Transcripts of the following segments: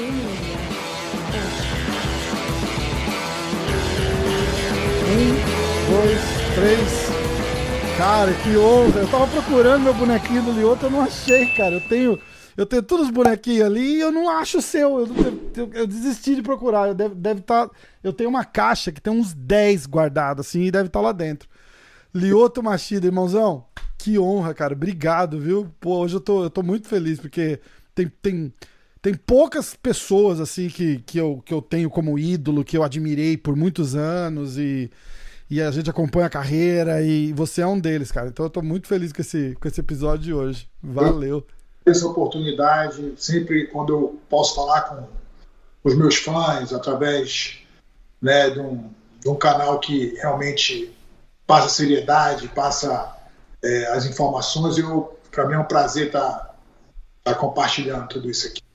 Um, dois, três. Cara, que honra. Eu tava procurando meu bonequinho do Lioto, eu não achei, cara. Eu tenho. Eu tenho todos os bonequinhos ali e eu não acho o seu. Eu, eu, eu desisti de procurar. Eu deve, deve tá, eu tenho uma caixa que tem uns 10 guardados assim e deve estar tá lá dentro. Lioto Machida, irmãozão, que honra, cara. Obrigado, viu? Pô, hoje eu tô, eu tô muito feliz porque tem, tem, tem poucas pessoas assim que, que, eu, que eu tenho como ídolo, que eu admirei por muitos anos e, e a gente acompanha a carreira e você é um deles, cara. Então eu tô muito feliz com esse, com esse episódio de hoje. Valeu. Essa oportunidade, sempre quando eu posso falar com os meus fãs através né, de, um, de um canal que realmente passa seriedade, passa é, as informações, eu para mim é um prazer estar tá, tá compartilhando tudo isso aqui.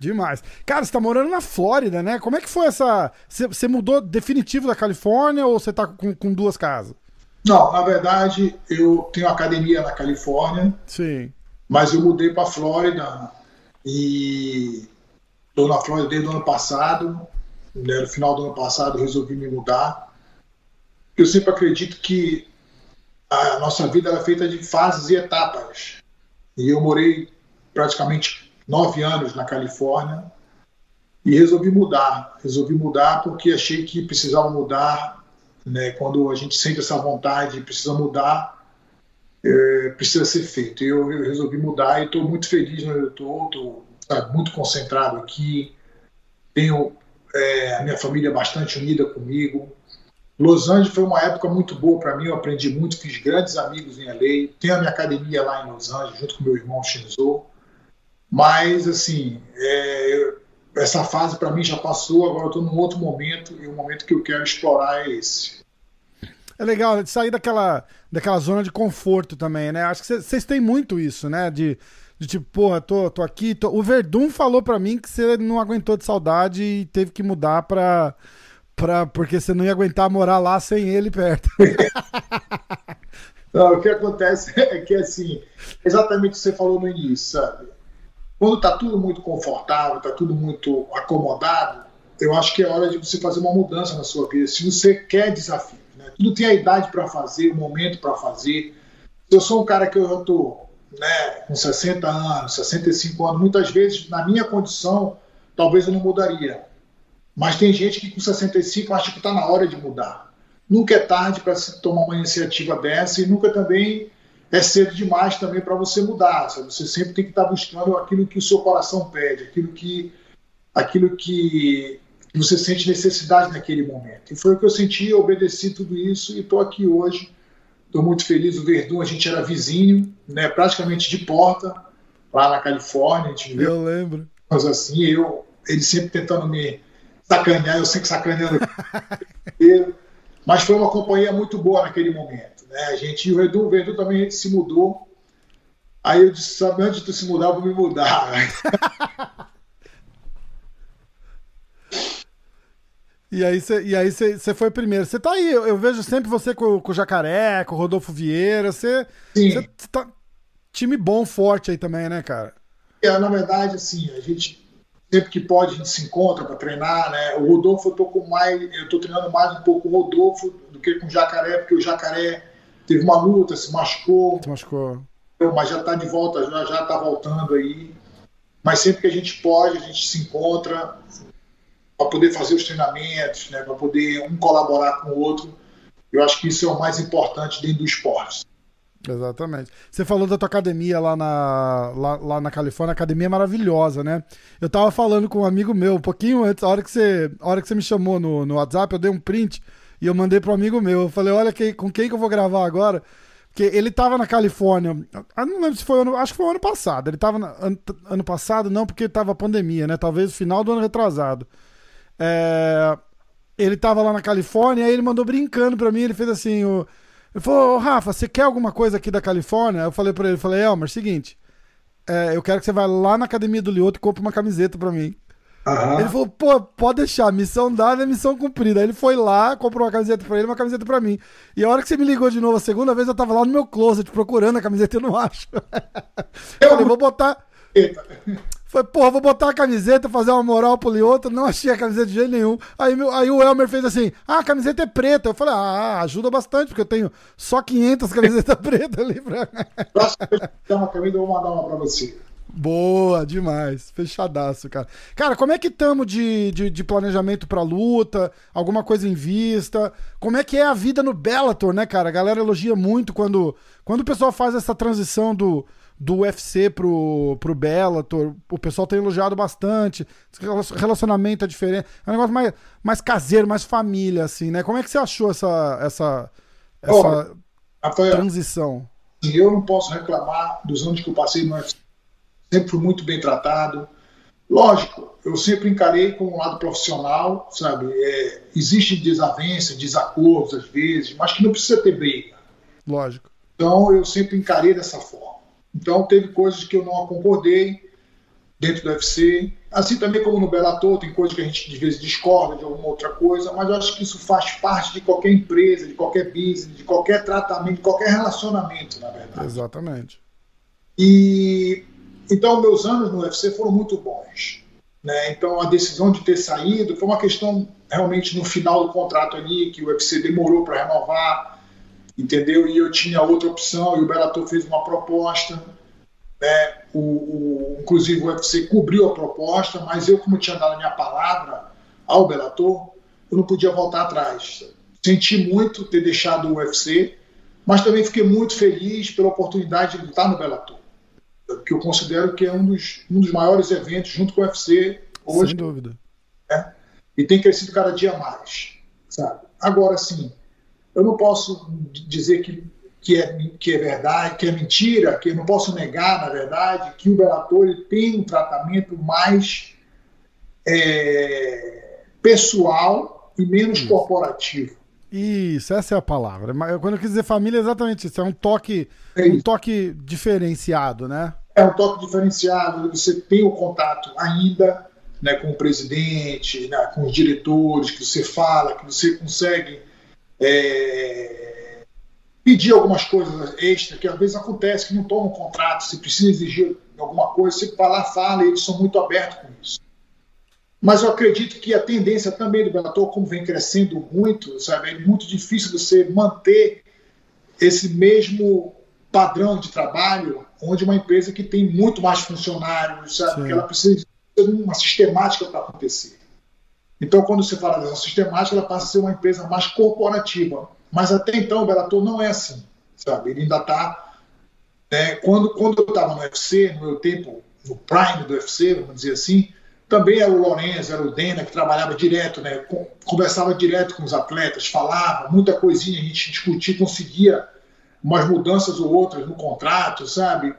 Demais. Cara, você tá morando na Flórida, né? Como é que foi essa. Você mudou definitivo da Califórnia ou você tá com, com duas casas? Não, na verdade, eu tenho academia na Califórnia. Sim. Mas eu mudei para Flórida e estou na Flórida desde o ano passado. Né, no final do ano passado resolvi me mudar. Eu sempre acredito que a nossa vida é feita de fases e etapas. E eu morei praticamente nove anos na Califórnia e resolvi mudar. Resolvi mudar porque achei que precisava mudar. Né? Quando a gente sente essa vontade, precisa mudar, é, precisa ser feito. Eu, eu resolvi mudar e estou muito feliz onde eu estou, muito concentrado aqui. Tenho é, a minha família bastante unida comigo. Los Angeles foi uma época muito boa para mim, eu aprendi muito, fiz grandes amigos em LA. Tenho a minha academia lá em Los Angeles, junto com meu irmão Shinzo. Mas, assim, é, essa fase para mim já passou, agora eu estou num outro momento, e o momento que eu quero explorar é esse. É legal sair daquela, daquela zona de conforto também, né? Acho que vocês têm muito isso, né? De, de tipo, porra, tô, tô aqui. Tô... O Verdun falou para mim que você não aguentou de saudade e teve que mudar pra, pra. Porque você não ia aguentar morar lá sem ele perto. não, o que acontece é que, assim, exatamente o que você falou no início, sabe? Quando está tudo muito confortável, está tudo muito acomodado, eu acho que é hora de você fazer uma mudança na sua vida. Se você quer desafios, né? tudo tem a idade para fazer, o momento para fazer. Eu sou um cara que eu estou né, com 60 anos, 65 anos, muitas vezes, na minha condição, talvez eu não mudaria. Mas tem gente que com 65 acha que está na hora de mudar. Nunca é tarde para se tomar uma iniciativa dessa e nunca também é cedo demais também para você mudar. Sabe? Você sempre tem que estar tá buscando aquilo que o seu coração pede, aquilo que, aquilo que você sente necessidade naquele momento. E foi o que eu senti, eu obedeci tudo isso e estou aqui hoje. Estou muito feliz. O Verdun, a gente era vizinho, né, praticamente de porta, lá na Califórnia. A gente viu, eu lembro. Mas assim, eu, ele sempre tentando me sacanear, eu sempre sacaneando. mas foi uma companhia muito boa naquele momento. Né? A gente, e o Edu, o Edu também se mudou. Aí eu disse, sabe, antes de tu se mudar, eu vou me mudar. E aí você e aí você foi primeiro. Você tá aí, eu, eu, vejo sempre você com, com o Jacaré, com o Rodolfo Vieira. Você tá time bom, forte aí também, né, cara? É, na verdade, assim, a gente sempre que pode a gente se encontra para treinar, né? O Rodolfo eu tô com mais, eu tô treinando mais um pouco com o Rodolfo do que com o Jacaré, porque o Jacaré teve uma luta, se machucou. Se machucou. Mas já está de volta, já já está voltando aí. Mas sempre que a gente pode, a gente se encontra para poder fazer os treinamentos, né, para poder um colaborar com o outro. Eu acho que isso é o mais importante dentro do esporte. Exatamente. Você falou da tua academia lá na, lá, lá, na Califórnia, academia é maravilhosa, né? Eu tava falando com um amigo meu um pouquinho antes, a hora que você, a hora que você me chamou no, no WhatsApp, eu dei um print e eu mandei pro amigo meu. Eu falei, olha que, com quem que eu vou gravar agora. Porque ele tava na Califórnia. Eu não lembro se foi ano. Acho que foi ano passado. Ele tava. Na, ano, ano, passado, não, porque tava pandemia, né? Talvez final do ano retrasado. É, ele tava lá na Califórnia, aí ele mandou brincando pra mim. Ele fez assim: o, ele falou, Rafa, você quer alguma coisa aqui da Califórnia? Eu falei pra ele: falei, Elmer, seguinte. É, eu quero que você vá lá na academia do Lioto e compre uma camiseta pra mim. Uhum. Ele falou, pô, pode deixar, missão dada é missão cumprida. Aí ele foi lá, comprou uma camiseta pra ele uma camiseta pra mim. E a hora que você me ligou de novo a segunda vez, eu tava lá no meu closet procurando a camiseta e eu não acho. Eu falei, vou botar. Falei, porra, vou botar a camiseta, fazer uma moral pro Lioto, não achei a camiseta de jeito nenhum. Aí, meu, aí o Elmer fez assim, ah, a camiseta é preta. Eu falei, ah, ajuda bastante, porque eu tenho só 500 camisetas pretas ali pra... Então, uma camisa, eu vou mandar uma pra você. Boa, demais. Fechadaço, cara. Cara, como é que estamos de, de, de, planejamento pra luta? Alguma coisa em vista? Como é que é a vida no Bellator, né, cara? A galera elogia muito quando, quando o pessoal faz essa transição do, do UFC pro, pro Bellator. O pessoal tem elogiado bastante. Relacionamento é diferente. É um negócio mais, mais caseiro, mais família, assim, né? Como é que você achou essa, essa, essa oh, transição? Eu não posso reclamar dos anos que eu passei no UFC sempre fui muito bem tratado. Lógico, eu sempre encarei com um lado profissional, sabe? É, existem desavenças, desacordos às vezes, mas que não precisa ter briga. Lógico. Então eu sempre encarei dessa forma. Então teve coisas que eu não concordei dentro do UFC, assim também como no Bellator, tem coisas que a gente de vezes discorda de alguma outra coisa, mas eu acho que isso faz parte de qualquer empresa, de qualquer business, de qualquer tratamento, de qualquer relacionamento, na verdade. Exatamente. E então, meus anos no UFC foram muito bons. Né? Então, a decisão de ter saído foi uma questão realmente no final do contrato ali, que o UFC demorou para renovar, entendeu? E eu tinha outra opção, e o Bellator fez uma proposta. Né? O, o, inclusive, o UFC cobriu a proposta, mas eu, como tinha dado a minha palavra ao Bellator, eu não podia voltar atrás. Senti muito ter deixado o UFC, mas também fiquei muito feliz pela oportunidade de lutar no Bellator que eu considero que é um dos, um dos maiores eventos junto com o UFC hoje. Sem dúvida. Né? E tem crescido cada dia mais, sabe? Agora, sim, eu não posso dizer que, que, é, que é verdade, que é mentira, que eu não posso negar, na verdade, que o Bellator tem um tratamento mais é, pessoal e menos corporativo. Isso, essa é a palavra. Quando eu quis dizer família, é exatamente isso. É um toque, é um toque diferenciado, né? É um toque diferenciado. Você tem o contato ainda né, com o presidente, né, com os diretores, que você fala, que você consegue é, pedir algumas coisas extras, que às vezes acontece que não toma um contrato, você precisa exigir alguma coisa, você lá, fala, e eles são muito abertos com isso. Mas eu acredito que a tendência também do Bellator, como vem crescendo muito, sabe, é muito difícil você manter esse mesmo padrão de trabalho, onde uma empresa que tem muito mais funcionários, sabe, que ela precisa ter uma sistemática para acontecer. Então, quando você fala dessa sistemática, ela passa a ser uma empresa mais corporativa. Mas até então, o Bellator não é assim, sabe? Ele ainda está. Né, quando, quando eu estava no UFC, no meu tempo, no prime do UFC, vamos dizer assim, também era o Lourenço, era o Dena, que trabalhava direto, né? conversava direto com os atletas, falava, muita coisinha a gente discutia, conseguia umas mudanças ou outras no contrato, sabe?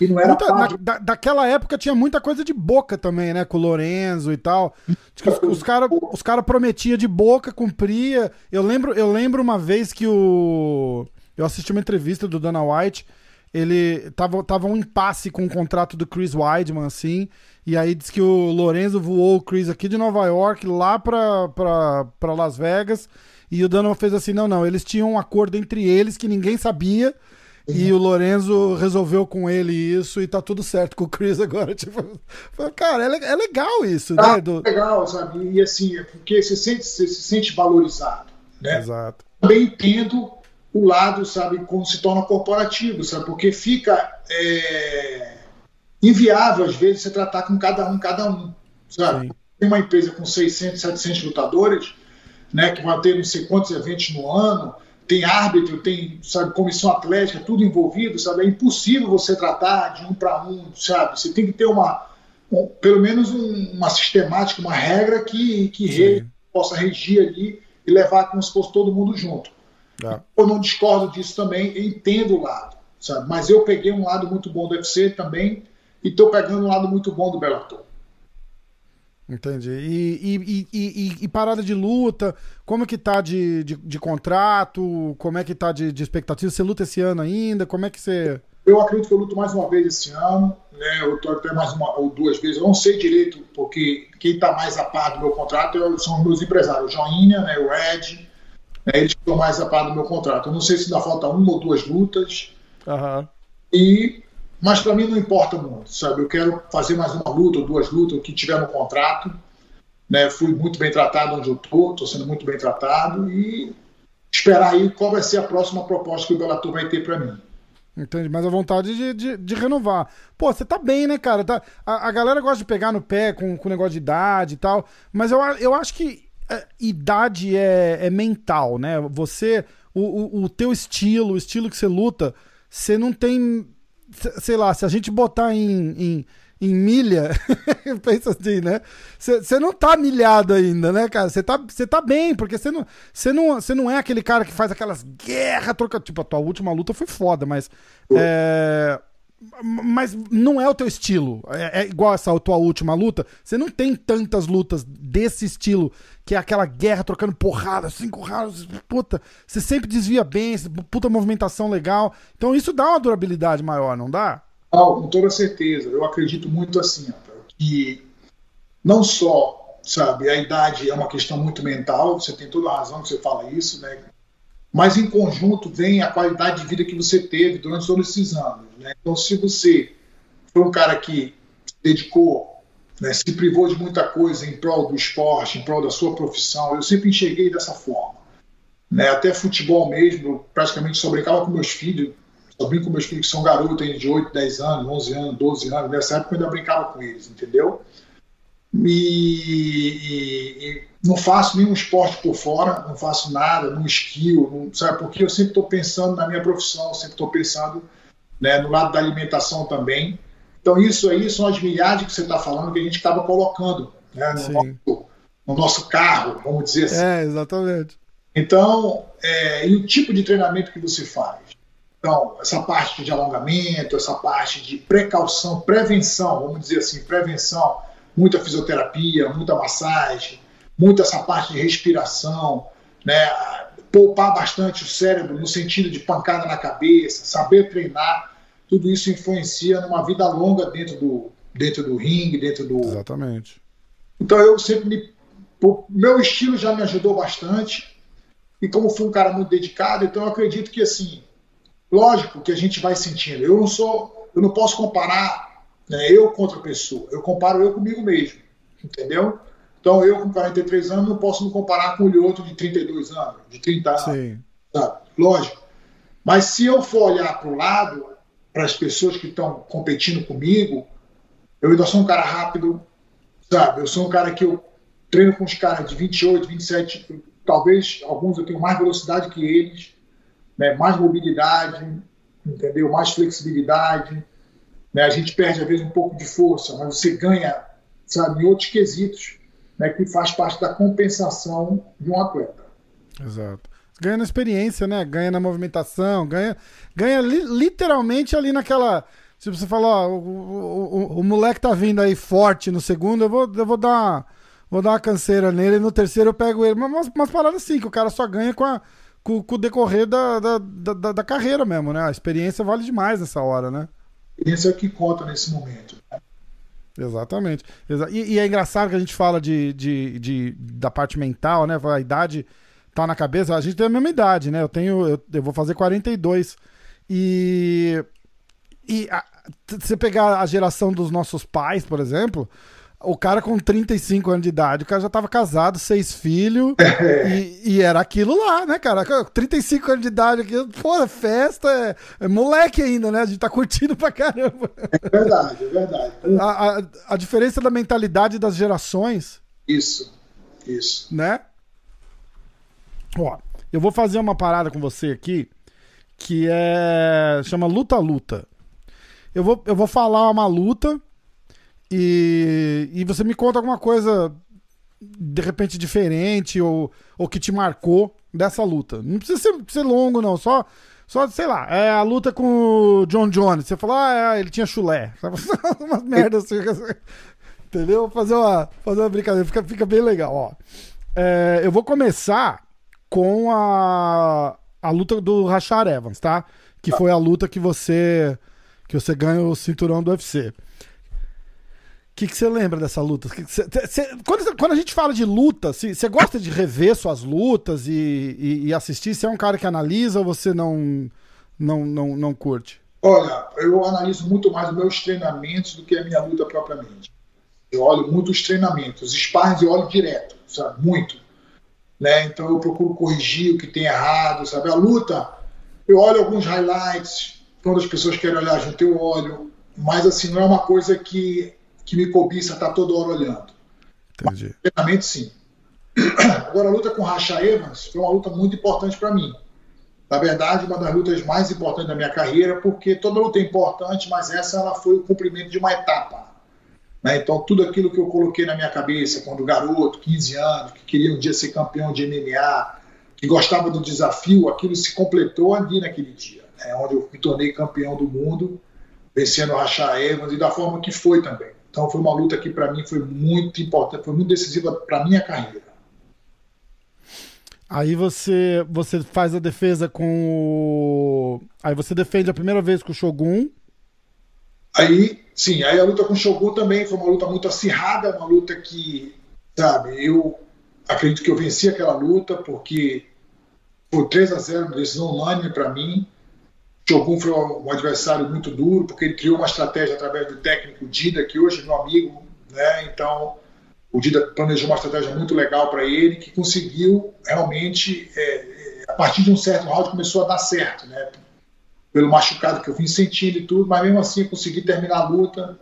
E não era muita, na, da, daquela época tinha muita coisa de boca também, né? Com o Lorenzo e tal. Os, os caras os cara prometiam de boca, cumpria. Eu lembro, eu lembro uma vez que o. Eu assisti uma entrevista do Dana White. Ele tava, tava um impasse com o contrato do Chris Weidman, assim. E aí diz que o Lorenzo voou o Chris aqui de Nova York lá pra, pra, pra Las Vegas. E o Dano fez assim: não, não, eles tinham um acordo entre eles que ninguém sabia. Uhum. E o Lorenzo resolveu com ele isso e tá tudo certo com o Chris agora. Tipo, cara, é, é legal isso, tá, né? Do... legal, sabe? E assim, é porque você, sente, você se sente valorizado, né? Exato. Também entendo o lado, sabe, como se torna corporativo, sabe? Porque fica. É inviável, às vezes, você tratar com cada um, cada um. Sabe? Tem uma empresa com 600, 700 lutadores, né, que vai ter não sei quantos eventos no ano, tem árbitro, tem sabe, comissão atlética, tudo envolvido, sabe? É impossível você tratar de um para um, sabe? Você tem que ter uma, um, pelo menos um, uma sistemática, uma regra que, que possa regir ali e levar como se fosse todo mundo junto. É. Eu não discordo disso também, entendo o lado, sabe? Mas eu peguei um lado muito bom do UFC também, e estou pegando um lado muito bom do Bellator. Entendi. E, e, e, e, parada de luta, como que tá de, de, de contrato? Como é que tá de, de, expectativa? Você luta esse ano ainda? Como é que você. Eu acredito que eu luto mais uma vez esse ano, né? Eu tô até mais uma ou duas vezes. Eu não sei direito, porque quem está mais a par do meu contrato são os meus empresários, o Joinha, né, o Ed, né, eles estão mais a par do meu contrato. Eu não sei se ainda falta uma ou duas lutas. Uhum. E mas para mim não importa muito, sabe? Eu quero fazer mais uma luta ou duas lutas, o que tiver no contrato. Né? Fui muito bem tratado onde eu estou, estou sendo muito bem tratado e esperar aí qual vai ser a próxima proposta que o Bellator vai ter para mim. Entendi, mas a vontade de, de, de, renovar. Pô, você tá bem, né, cara? Tá, a, a galera gosta de pegar no pé com o negócio de idade e tal, mas eu, eu acho que é, idade é, é mental, né? Você, o, o, o teu estilo, o estilo que você luta, você não tem. Sei lá, se a gente botar em, em em milha, pensa assim, né? Você não tá milhado ainda, né, cara? Você tá, tá bem, porque você não, não, não é aquele cara que faz aquelas guerras, troca. Tipo, a tua última luta foi foda, mas. É, mas não é o teu estilo. É, é, igual essa tua última luta. Você não tem tantas lutas desse estilo, que é aquela guerra trocando porrada, cinco rounds, puta. Você sempre desvia bem, puta movimentação legal. Então isso dá uma durabilidade maior, não dá? com toda certeza. Eu acredito muito assim, que não só, sabe, a idade é uma questão muito mental, você tem toda a razão que você fala isso, né? Mas em conjunto vem a qualidade de vida que você teve durante todos esses anos, né? Então, se você foi um cara que se dedicou, né, se privou de muita coisa em prol do esporte, em prol da sua profissão, eu sempre enxerguei dessa forma. Né? Até futebol mesmo, praticamente só brincava com meus filhos, eu brinco com meus filhos que são garotos de 8, 10 anos, 11 anos, 12 anos. Nessa época eu ainda brincava com eles, entendeu? E, e, não faço nenhum esporte por fora, não faço nada, não esquio, não, sabe? Porque eu sempre estou pensando na minha profissão, sempre estou pensando né, no lado da alimentação também. Então, isso aí são as milhares que você está falando que a gente acaba colocando né, no, nosso, no, nosso, carro, vamos dizer assim. É, exatamente. Então, é, e o tipo de treinamento que você faz? Então, essa parte de alongamento, essa parte de precaução, prevenção, vamos dizer assim, prevenção, muita fisioterapia, muita massagem, muita essa parte de respiração, né? poupar bastante o cérebro no sentido de pancada na cabeça, saber treinar, tudo isso influencia numa vida longa dentro do, dentro do ringue, dentro do. Exatamente. Então eu sempre me. O meu estilo já me ajudou bastante. E como fui um cara muito dedicado, então eu acredito que assim, Lógico que a gente vai sentindo. Eu não sou, eu não posso comparar né, eu contra a pessoa. Eu comparo eu comigo mesmo, entendeu? Então eu com 43 anos não posso me comparar com o outro de 32 anos, de 30 anos. Sim. Sabe? Lógico. Mas se eu for olhar para o lado, para as pessoas que estão competindo comigo, eu ainda sou um cara rápido, sabe? Eu sou um cara que eu treino com os caras de 28, 27, talvez alguns eu tenho mais velocidade que eles né, mais mobilidade, entendeu? Mais flexibilidade. Né? A gente perde, às vezes, um pouco de força, mas você ganha, sabe, em outros quesitos, né, que faz parte da compensação de um atleta. Exato. Ganha na experiência, né? Ganha na movimentação, ganha, ganha li literalmente ali naquela. Se você falar, ó, o, o, o, o, moleque tá vindo aí forte no segundo, eu vou, eu vou dar. Vou dar uma canseira nele, no terceiro eu pego ele. Mas umas paradas assim, que o cara só ganha com a, com, com o decorrer da, da, da, da, carreira mesmo, né? A experiência vale demais nessa hora, né? Isso é o que conta nesse momento. Né? Exatamente. E, e, é engraçado que a gente fala de, de, de, da parte mental, né? A idade tá na cabeça. A gente tem a mesma idade, né? Eu tenho. Eu, eu vou fazer 42. E. E a, você pegar a geração dos nossos pais, por exemplo, o cara com 35 anos de idade, o cara já tava casado, seis filhos, e, e, era aquilo lá, né, cara? 35 anos de idade, aqui, pô, festa, é, é, moleque ainda, né? A gente tá curtindo pra caramba. É verdade, é verdade. A, a, a diferença da mentalidade das gerações. Isso, isso. Né? Ó, eu vou fazer uma parada com você aqui, que é. chama luta-luta. Eu vou, eu vou falar uma luta e, e você me conta alguma coisa de repente diferente ou, ou que te marcou dessa luta. Não precisa ser, ser longo, não. Só, só, sei lá, é a luta com o John Jones. Você falou, ah, é, ele tinha chulé. Umas merdas assim. Entendeu? Fazer uma, fazer uma brincadeira. Fica, fica bem legal, ó. É, eu vou começar com a, a luta do Rashad Evans, tá? Que foi a luta que você que você ganha o cinturão do UFC. O que, você lembra dessa luta? Cê, cê, quando, quando, a gente fala de luta, você gosta de rever suas lutas e, e, e assistir? Você é um cara que analisa ou você não, não, não, não curte? Olha, eu analiso muito mais os meus treinamentos do que a minha luta propriamente. Eu olho muito os treinamentos, os sparrings eu olho direto, sabe? Muito. Né? Então eu procuro corrigir o que tem errado, sabe? A luta, eu olho alguns highlights, quando as pessoas querem olhar junto eu olho, mas assim, não é uma coisa que, que me cobiça estar tá toda hora olhando. Entendi. Mas, sim. Agora a luta com Racha Evans foi uma luta muito importante para mim na verdade, uma das lutas mais importantes da minha carreira, porque toda luta é importante, mas essa ela foi o cumprimento de uma etapa. Né? Então, tudo aquilo que eu coloquei na minha cabeça quando garoto, 15 anos, que queria um dia ser campeão de MMA, que gostava do desafio, aquilo se completou ali naquele dia, né? onde eu me tornei campeão do mundo, vencendo o Rachar Evans e da forma que foi também. Então, foi uma luta que para mim foi muito importante, foi muito decisiva para minha carreira. Aí você você faz a defesa com o. Aí você defende a primeira vez com o Shogun. Aí, sim, aí a luta com o Shogun também foi uma luta muito acirrada, uma luta que, sabe, eu acredito que eu venci aquela luta porque foi 3 a 0 decisão unânime para mim. Shogun foi um adversário muito duro, porque ele criou uma estratégia através do técnico Dida, que hoje é meu amigo, né? Então, o Dida planejou uma estratégia muito legal para ele, que conseguiu realmente, é, é, a partir de um certo round, começou a dar certo, né? Pelo machucado que eu vim sentindo e tudo, mas mesmo assim eu consegui terminar a luta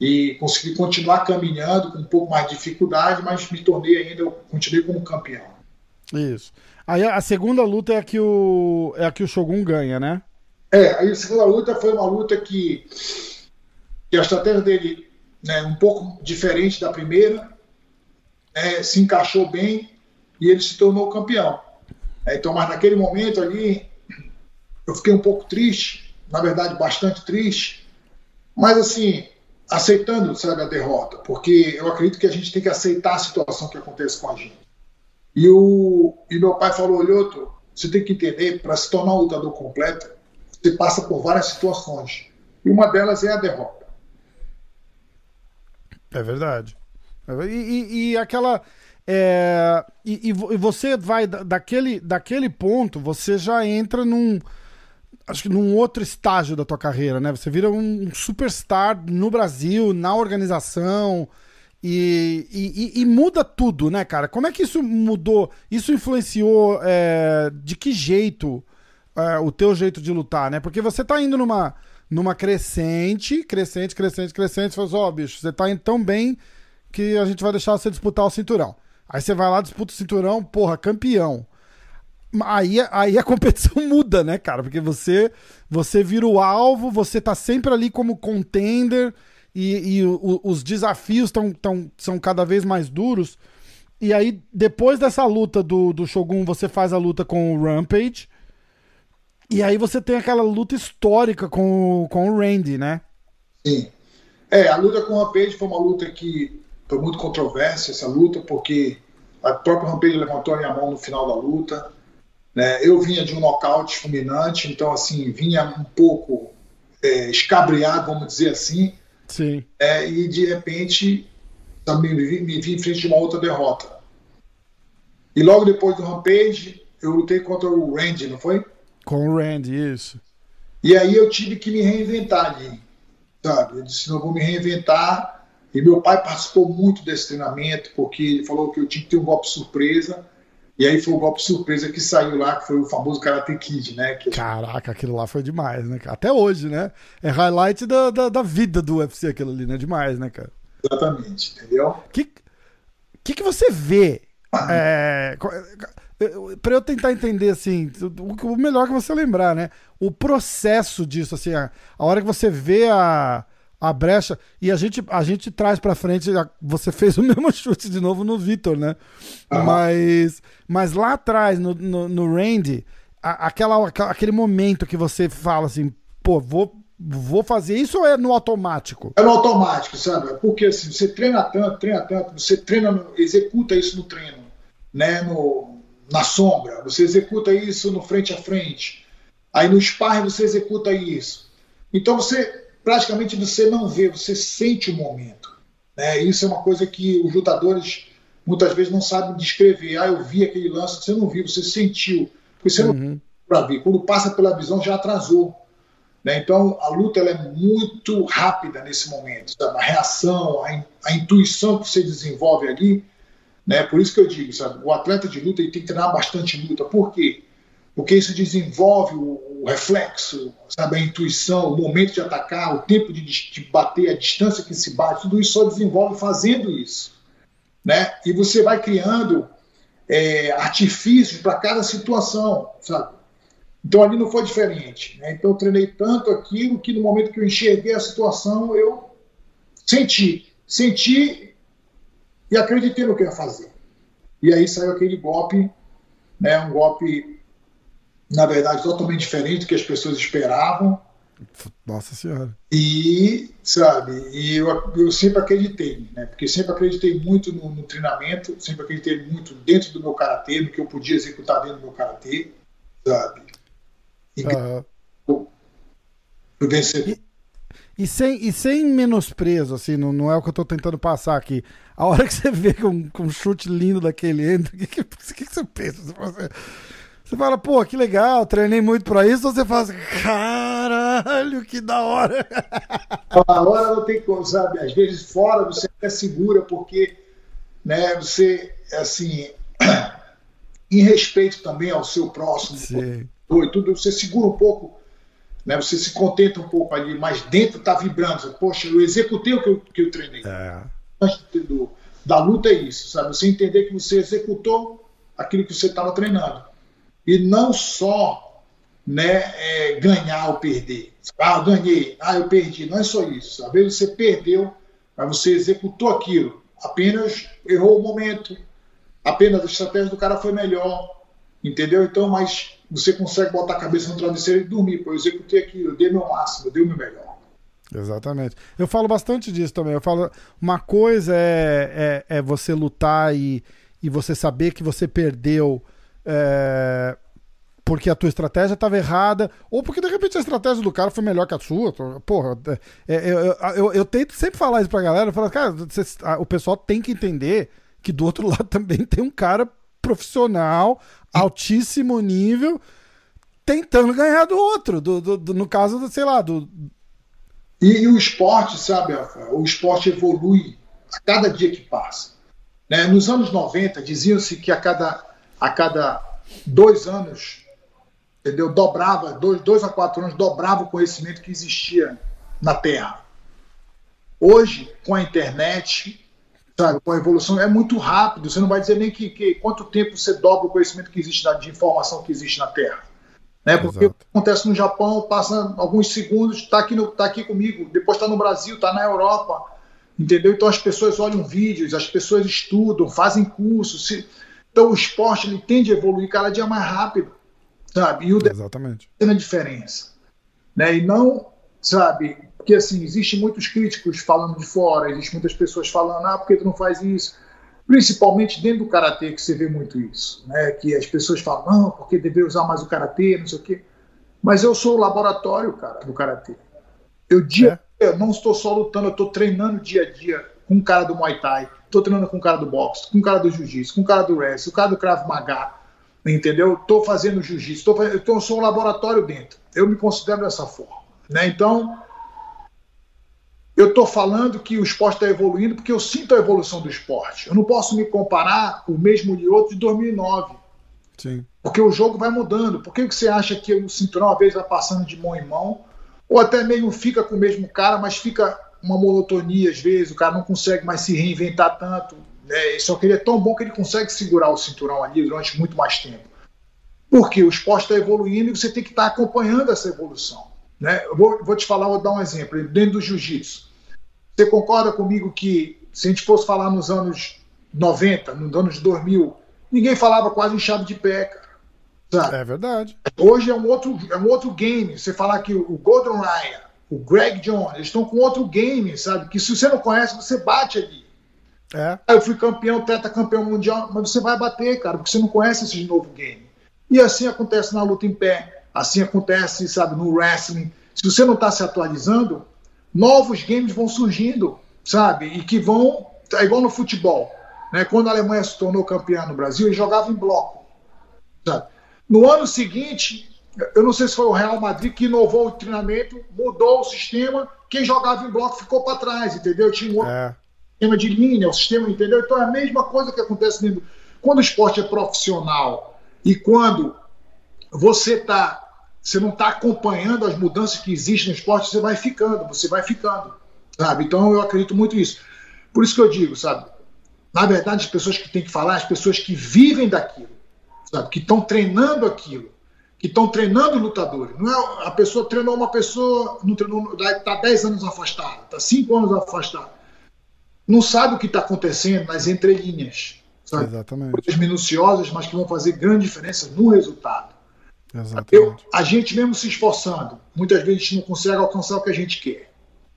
e consegui continuar caminhando com um pouco mais de dificuldade, mas me tornei ainda, eu continuei como campeão. Isso. Aí a segunda luta é a que o, é a que o Shogun ganha, né? É, aí a segunda luta foi uma luta que, que a estratégia dele né, um pouco diferente da primeira, né, se encaixou bem e ele se tornou campeão. É, então, mas naquele momento ali, eu fiquei um pouco triste, na verdade, bastante triste, mas assim, aceitando, sabe, a derrota, porque eu acredito que a gente tem que aceitar a situação que acontece com a gente. E, o, e meu pai falou, Olhoto, você tem que entender, para se tornar um lutador completo, você passa por várias situações. E uma delas é a derrota. É verdade. E, e, e aquela. É, e, e, você vai daquele, daquele ponto, você já entra num. Acho que num outro estágio da tua carreira, né? Você vira um superstar no Brasil, na organização. E, e, e, muda tudo, né, cara? Como é que isso mudou? Isso influenciou é, de que jeito é, o teu jeito de lutar, né? Porque você tá indo numa numa crescente, crescente, crescente, crescente. Você fala assim, ó, oh, bicho, você tá indo tão bem que a gente vai deixar você disputar o cinturão. Aí você vai lá, disputa o cinturão, porra, campeão. Aí, aí a competição muda, né, cara? Porque você você vira o alvo, você tá sempre ali como contender e, e o, os desafios tão, tão, são cada vez mais duros. E aí, depois dessa luta do, do Shogun, você faz a luta com o Rampage. E aí você tem aquela luta histórica com, com o Randy, né? Sim. É, a luta com o Rampage foi uma luta que foi muito controversa, essa luta, porque a própria Rampage levantou a minha mão no final da luta. Né? Eu vinha de um nocaute fulminante, então, assim, vinha um pouco é, escabriado, vamos dizer assim. Sim. É, e, de repente, também me vi, me vi em frente de uma outra derrota. E logo depois do Rampage, eu lutei contra o Randy, não foi? Com o Randy, isso. E aí eu tive que me reinventar ali, sabe? Eu disse, não, vou me reinventar. E meu pai participou muito desse treinamento, porque ele falou que eu tinha que ter um golpe surpresa. E aí foi o golpe surpresa que saiu lá, que foi o famoso Karate Kid, né? Que... Caraca, aquilo lá foi demais, né? Até hoje, né? É highlight da, da, da vida do UFC aquilo ali, né? Demais, né, cara? Exatamente, entendeu? O que, que, que você vê? é, para eu tentar entender assim, o melhor que você lembrar, né? O processo disso, assim, a, a hora que você vê a, a brecha e a gente a gente traz para frente, você fez o mesmo chute de novo no Vitor, né? Uhum. Mas mas lá atrás no, no, no Randy, a, aquela, aquele momento que você fala assim, pô, vou vou fazer isso ou é no automático? É no automático, sabe? Porque assim, você treina tanto, treina tanto, você treina, executa isso no treino, né? No, na sombra, você executa isso no frente a frente. Aí no sparring você executa isso. Então você praticamente você não vê, você sente o momento. Né? Isso é uma coisa que os lutadores muitas vezes não sabem descrever. Ah, eu vi aquele lance, você não viu, você sentiu. Porque você uhum. não para ver. Quando passa pela visão já atrasou. Né? Então, a luta ela é muito rápida nesse momento. Sabe? A reação, a, in, a, intuição que você desenvolve ali. Né? Por isso que eu digo, sabe? o atleta de luta ele tem que treinar bastante luta. Por quê? Porque isso desenvolve o, o reflexo, sabe? a intuição, o momento de atacar, o tempo de, de bater, a distância que se bate, tudo isso só desenvolve fazendo isso. Né? E você vai criando é, artifícios para cada situação, sabe? Então ali não foi diferente. Né? Então eu treinei tanto aquilo que no momento que eu enxerguei a situação, eu senti. Senti e acreditei no que ia fazer. E aí saiu aquele golpe, né, um golpe, na verdade, totalmente diferente do que as pessoas esperavam. Nossa Senhora. E, sabe, e eu, eu sempre acreditei, né? Porque sempre acreditei muito no, no treinamento, sempre acreditei muito dentro do meu karatê, no que eu podia executar dentro do meu karatê, sabe? E, uhum. E, e, sem, e sem menosprezo, assim, não, não é o que eu tô tentando passar aqui. A hora que você vê com, com um chute lindo daquele entra, o que, que, que, você pensa? Você, você fala, pô, que legal, treinei muito pra isso, ou você fala assim, caralho, que da hora. A hora não tem como, sabe? Às vezes fora você até segura, porque né, você, assim, em respeito também ao seu próximo. Sim e tudo, você segura um pouco, né? Você se contenta um pouco ali, mas dentro está vibrando. Poxa, eu executei o que eu, que eu treinei. É. Do, da luta é isso, sabe? Você entender que você executou aquilo que você estava treinando. E não só né, é, ganhar ou perder. Ah, eu ganhei, ah, eu perdi. Não é só isso. Às vezes você perdeu, mas você executou aquilo. Apenas errou o momento. Apenas a estratégia do cara foi melhor. Entendeu? Então, mas você consegue botar a cabeça no travesseiro e dormir. Pô, eu executei aquilo, eu dei meu máximo, eu dei o meu melhor. Exatamente. Eu falo bastante disso também. Eu falo, uma coisa é, é, é você lutar e, e você saber que você perdeu é, porque a tua estratégia estava errada, ou porque de repente a estratégia do cara foi melhor que a sua. Porra, é, é, eu, eu, eu, tento sempre falar isso pra galera. Eu falo, cara, você, o pessoal tem que entender que do outro lado também tem um cara profissional, altíssimo nível, tentando ganhar do outro. Do, do, do no caso, do, sei lá, do. E, e, o esporte, sabe, o esporte evolui a cada dia que passa. Né? Nos anos 90, diziam-se que a cada, a cada dois anos, entendeu? Dobrava, dois, dois a quatro anos, dobrava o conhecimento que existia na Terra. Hoje, com a internet, sabe, com a evolução é muito rápido. Você não vai dizer nem que, que quanto tempo você dobra o conhecimento que existe na, de informação que existe na Terra. Né? Porque Exato. acontece no Japão, passa alguns segundos, está aqui, no, tá aqui comigo, depois está no Brasil, está na Europa. Entendeu? Então as pessoas olham vídeos, as pessoas estudam, fazem cursos. Se... Então o esporte ele tende a evoluir cada dia mais rápido. Sabe? E o Exatamente. tem a diferença. Né? E não, sabe, porque, assim, existem muitos críticos falando de fora, existem muitas pessoas falando, ah, por que tu não faz isso? Principalmente dentro do karatê que você vê muito isso, né? Que as pessoas falam, não, porque deveria usar mais o karatê, não sei o quê. Mas eu sou o laboratório, cara, do karatê. Eu dia, é. eu não estou só lutando, eu estou treinando dia a dia com o cara do Muay Thai, estou treinando com o cara do boxe, com o cara do Jiu-Jitsu, com o cara do wrestling, o cara do Krav Maga, entendeu? Estou fazendo Jiu-Jitsu, então eu sou um laboratório dentro. Eu me considero dessa forma, né? Então eu estou falando que o esporte está evoluindo porque eu sinto a evolução do esporte. Eu não posso me comparar o mesmo de outro de 2009. Sim. Porque o jogo vai mudando. Por que você acha que o cinturão às vezes vai passando de mão em mão? Ou até mesmo fica com o mesmo cara, mas fica uma monotonia às vezes, o cara não consegue mais se reinventar tanto. Né? Só que ele é tão bom que ele consegue segurar o cinturão ali durante muito mais tempo. Porque o esporte está evoluindo e você tem que estar tá acompanhando essa evolução. Né? Eu vou, vou te falar, vou dar um exemplo. Dentro do jiu-jitsu, você concorda comigo que se a gente fosse falar nos anos 90, nos anos 2000, ninguém falava quase em chave de pé, cara. Sabe? É verdade. Hoje é um outro, é um outro game. Você falar que o Gordon Ryan, o Greg John, eles estão com outro game, sabe? Que se você não conhece, você bate ali. É. Eu fui campeão, teta campeão mundial, mas você vai bater, cara, porque você não conhece esse novo game. E assim acontece na luta em pé, assim acontece, sabe, no wrestling. Se você não está se atualizando, novos games vão surgindo, sabe? E que vão. É igual no futebol. Né? Quando a Alemanha se tornou campeã no Brasil, eles jogavam em bloco. Sabe? No ano seguinte, eu não sei se foi o Real Madrid que inovou o treinamento, mudou o sistema, quem jogava em bloco ficou para trás, entendeu? Tinha um outro é. sistema de linha, o sistema, entendeu? Então é a mesma coisa que acontece dentro. Quando o esporte é profissional e quando você tá, você não está acompanhando as mudanças que existem no esporte, você vai ficando, você vai ficando, sabe? Então eu acredito muito nisso. Por isso que eu digo, sabe? Na verdade, as pessoas que têm que falar, as pessoas que vivem daquilo, sabe? Que estão treinando aquilo que estão treinando lutadores. Não é, a pessoa treinou uma pessoa, não treinou, está 10 anos afastada, está 5 anos afastada. Não sabe o que está acontecendo nas entrelinhas. Sabe? Exatamente. Coisas minuciosas, mas que vão fazer grande diferença no resultado. Exatamente. Eu, a gente mesmo se esforçando, muitas vezes a gente não consegue alcançar o que a gente quer.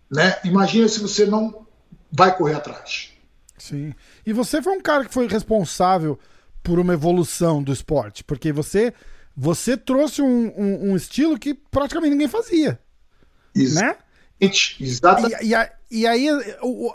Né? Imagina se você não vai correr atrás. Sim. E você foi um cara que foi responsável por uma evolução do esporte, porque você você trouxe um, um, um estilo que praticamente ninguém fazia. Isso. Né? Exatamente. E, e, e, aí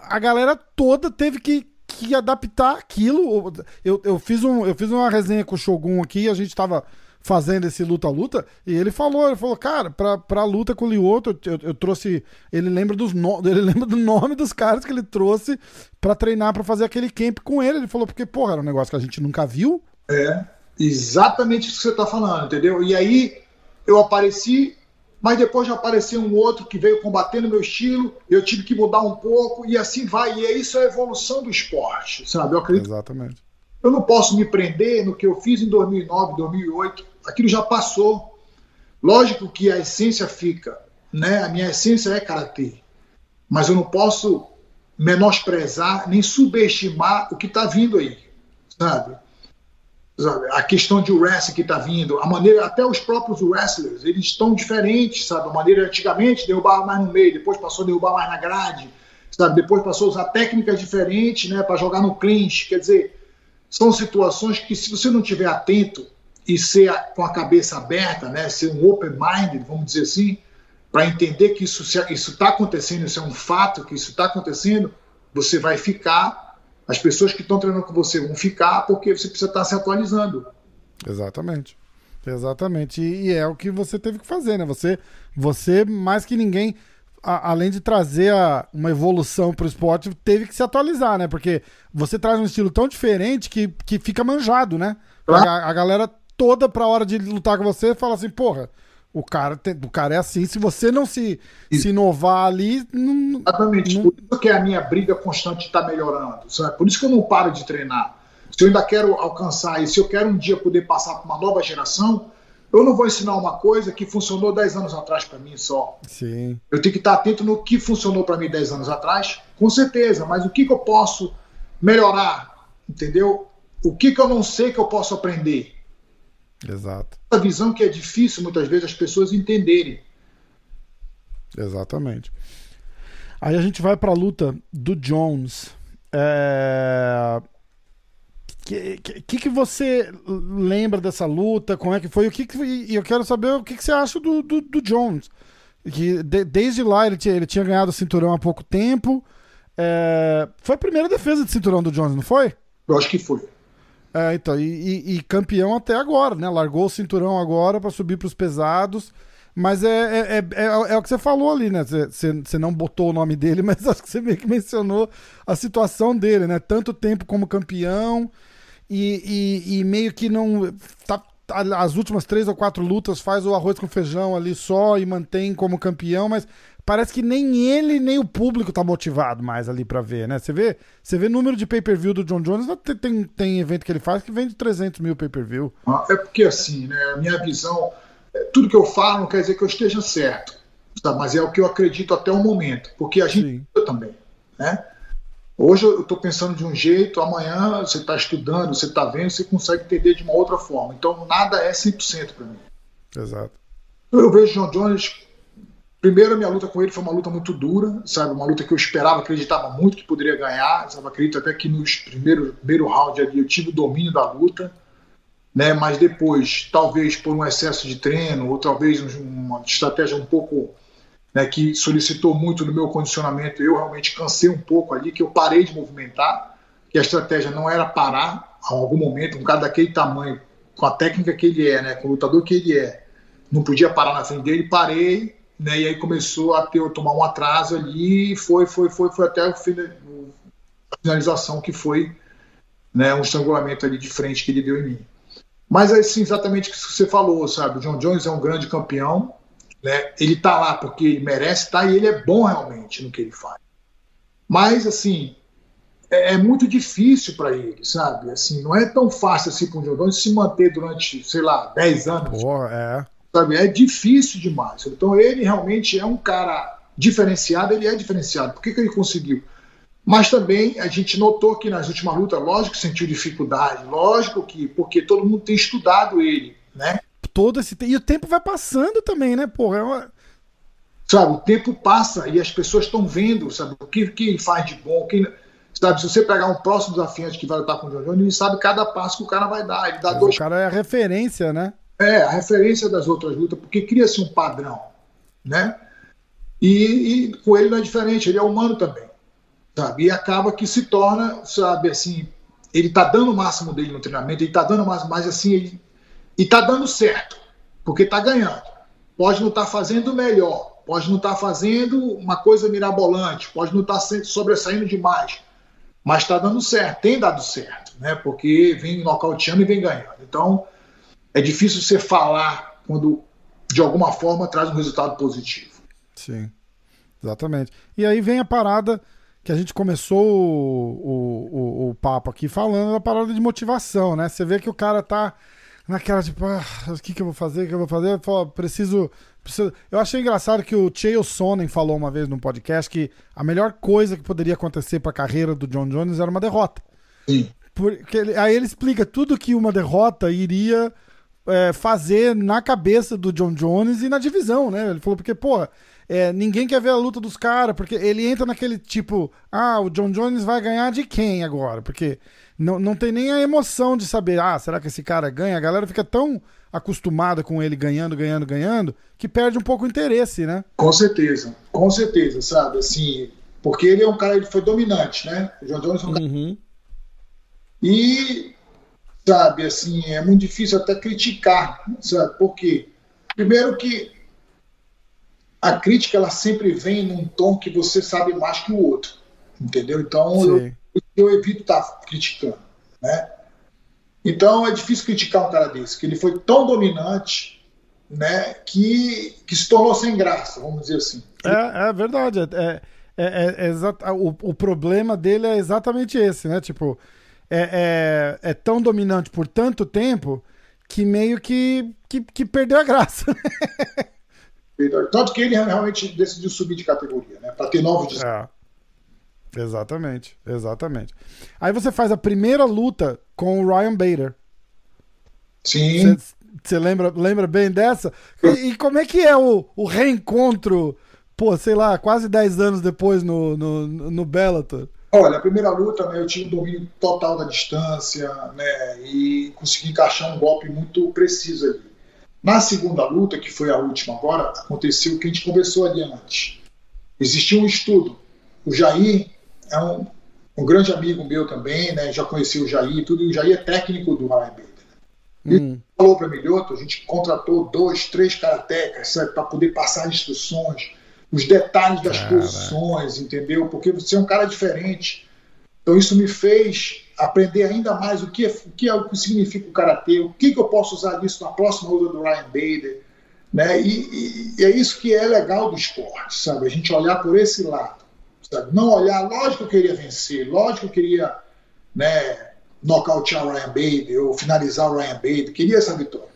a galera toda teve que, que adaptar aquilo. Eu, eu, fiz um, eu fiz uma resenha com o Shogun aqui, a gente tava fazendo esse luta-luta, e ele falou, ele falou, cara, pra, pra luta com o Lioto, eu, eu, trouxe. Ele lembra dos no, ele lembra do nome dos caras que ele trouxe para treinar, para fazer aquele camp com ele. Ele falou, porque, porra, era um negócio que a gente nunca viu. É. Exatamente isso que você está falando, entendeu? E aí eu apareci, mas depois já apareceu um outro que veio combatendo meu estilo, eu tive que mudar um pouco, e assim vai. E é isso a evolução do esporte, sabe? Eu acredito. Exatamente. Eu não posso me prender no que eu fiz em 2009, 2008. Aquilo já passou. Lógico que a essência fica, né? A minha essência é karatê. Mas eu não posso menosprezar nem subestimar o que está vindo aí, sabe? A questão de wrestling que está vindo, a maneira, até os próprios wrestlers, eles estão diferentes, sabe? A maneira antigamente derrubava mais no meio, depois passou a derrubar mais na grade, sabe? Depois passou a usar técnicas diferentes, né, para jogar no clinch. Quer dizer, são situações que se você não tiver atento e ser com a cabeça aberta, né, ser um open minded, vamos dizer assim, para entender que isso isso está acontecendo, isso é um fato, que isso está acontecendo, você vai ficar as pessoas que estão treinando com você vão ficar porque você precisa estar se atualizando. Exatamente. Exatamente. E, e é o que você teve que fazer, né? Você, você mais que ninguém, a, além de trazer a, uma evolução para o esporte, teve que se atualizar, né? Porque você traz um estilo tão diferente que, que fica manjado, né? Claro. A, a galera toda, pra hora de lutar com você, fala assim, porra, o cara, tem, o cara é assim, se você não se, se inovar ali. Não, Exatamente. Não... Por isso que é a minha briga constante está melhorando. Sabe? Por isso que eu não paro de treinar. Se eu ainda quero alcançar e se eu quero um dia poder passar para uma nova geração, eu não vou ensinar uma coisa que funcionou 10 anos atrás para mim só. Sim. Eu tenho que estar atento no que funcionou para mim 10 anos atrás, com certeza, mas o que, que eu posso melhorar, entendeu? O que, que eu não sei que eu posso aprender? Exato. Essa visão que é difícil muitas vezes as pessoas entenderem. Exatamente. Aí a gente vai para a luta do Jones. É... Que, que, que você lembra dessa luta? Como é que foi? O que, que e eu quero saber o que, que você acha do, do, do Jones. Que de, desde lá ele tinha, ele tinha ganhado o cinturão há pouco tempo. É... Foi a primeira defesa de cinturão do Jones, não foi? Eu acho que foi. É, então, e, e, e, campeão até agora, né? Largou o cinturão agora para subir para os pesados. Mas é, é, é, é, é o que você falou ali, né? Você, você não botou o nome dele, mas acho que você meio que mencionou a situação dele, né? Tanto tempo como campeão e, e, e meio que não. Tá, as últimas três ou quatro lutas faz o arroz com feijão ali só e mantém como campeão, mas parece que nem ele nem o público tá motivado mais ali para ver, né? Você vê, você vê número de pay-per-view do John Jones, tem, tem, evento que ele faz que vende 300 mil pay-per-view. Ah, é porque assim, né? A minha visão, é, tudo que eu falo não quer dizer que eu esteja certo, tá? mas é o que eu acredito até o momento, porque a gente também, né? Hoje eu estou pensando de um jeito, amanhã você está estudando, você está vendo, você consegue entender de uma outra forma. Então nada é 100% para mim. Exato. Eu vejo John Jones Primeiro, a minha luta com ele foi uma luta muito dura, sabe? Uma luta que eu esperava, acreditava muito que poderia ganhar, sabe? Acredito até que nos primeiros primeiro round ali eu tive o domínio da luta, né? Mas depois, talvez por um excesso de treino ou talvez uma estratégia um pouco né, que solicitou muito no meu condicionamento, eu realmente cansei um pouco ali, que eu parei de movimentar, que a estratégia não era parar a algum momento, um cara daquele tamanho, com a técnica que ele é, né? Com o lutador que ele é não podia parar na frente dele, parei, né? E aí começou a ter tomar um atraso ali, e foi, foi, foi, foi até o a finalização que foi, né? Um estrangulamento ali de frente que ele deu em mim. Mas assim, exatamente o que você falou, sabe? O John Jones é um grande campeão, né? Ele tá lá porque ele merece estar tá, e ele é bom realmente no que ele faz. Mas assim, é, é muito difícil para ele, sabe? Assim, não é tão fácil assim para um John Jones se manter durante, sei lá, 10 anos. Pô, é. Sabe? É difícil demais. Então ele realmente é um cara diferenciado, ele é diferenciado. Por que, que ele conseguiu? Mas também a gente notou que nas últimas lutas, lógico que sentiu dificuldade, lógico que, porque todo mundo tem estudado ele, né? Todo esse E o tempo vai passando também, né, porra? É uma... Sabe, o tempo passa e as pessoas estão vendo, sabe, o que, que ele faz de bom, quem Sabe, se você pegar um próximo desafiante que vai lutar com o John Jones, ele sabe cada passo que o cara vai dar. Ele dá dois... O cara é a referência, né? É, a referência das outras lutas, porque cria-se um padrão, né? E, e, com ele não é diferente, ele é humano também, sabe? E acaba que se torna, sabe, assim, ele tá dando o máximo dele no treinamento, ele tá dando o máximo, mas assim, ele, e tá dando certo, porque tá ganhando. Pode não estar tá fazendo melhor, pode não estar tá fazendo uma coisa mirabolante, pode não estar tá sobressaindo demais, mas está dando certo, tem dado certo, né? Porque vem nocauteando e vem ganhando. Então, é difícil você falar quando de alguma forma traz um resultado positivo. Sim, exatamente. E aí vem a parada que a gente começou o, o, o, papo aqui falando da parada de motivação, né? Você vê que o cara tá naquela tipo, ah, o que, que eu vou fazer? O que eu vou fazer? Eu preciso, preciso. Eu achei engraçado que o Chael Sonnen falou uma vez num podcast que a melhor coisa que poderia acontecer para a carreira do John Jones era uma derrota. Sim. Porque aí ele explica tudo que uma derrota iria é, fazer na cabeça do John Jones e na divisão, né? Ele falou, porque, pô, é, ninguém quer ver a luta dos caras, porque ele entra naquele tipo, ah, o John Jones vai ganhar de quem agora? Porque não, não tem nem a emoção de saber, ah, será que esse cara ganha? A galera fica tão acostumada com ele ganhando, ganhando, ganhando, que perde um pouco o interesse, né? Com certeza, com certeza, sabe? Assim, porque ele é um cara, ele foi dominante, né? O John Jones é um cara... Uhum. E sabe? Assim, é muito difícil até criticar, sabe? Por quê? Primeiro que a crítica ela sempre vem num tom que você sabe mais que o outro, entendeu? Então eu, eu, evito estar tá criticando, né? Então é difícil criticar um cara desse, que ele foi tão dominante, né, que, que se tornou sem graça, vamos dizer assim. É, é verdade. É, é, é, é o, o problema dele é exatamente esse, né? Tipo, é, é, é tão dominante por tanto tempo que meio que, que, que perdeu a graça. Tanto que ele realmente decidiu subir de categoria, né? Para ter novos desafios. É. Exatamente, exatamente. Aí você faz a primeira luta com o Ryan Bader. Sim. Você lembra, lembra bem dessa? E, e, como é que é o, o reencontro, pô, sei lá, quase 10 anos depois no, no, no Bellator? Olha, a primeira luta, né, eu tinha um domínio total da distância, né, e consegui encaixar um golpe muito preciso ali. Na segunda luta, que foi a última agora, aconteceu o que a gente conversou ali antes. Existia um estudo. O Jair é um, um grande amigo meu também, né, já conheci o Jair e tudo, e o Jair é técnico do Ryan Bader. Ele hum. falou para Milhoto, a gente contratou dois, três karatecas para poder passar instruções os detalhes das Cara. posições, entendeu? Porque você é um cara diferente. Então isso me fez aprender ainda mais o que, é, o que, é, o que significa o karatê, o que, que eu posso usar disso na próxima luta do Ryan Bader, né? E, e, e, é isso que é legal do esporte, sabe? A gente olhar por esse lado, sabe? Não olhar, lógico que eu queria vencer, lógico que eu queria, né? Nocautear o Ryan Bader ou finalizar o Ryan Bader, queria essa vitória.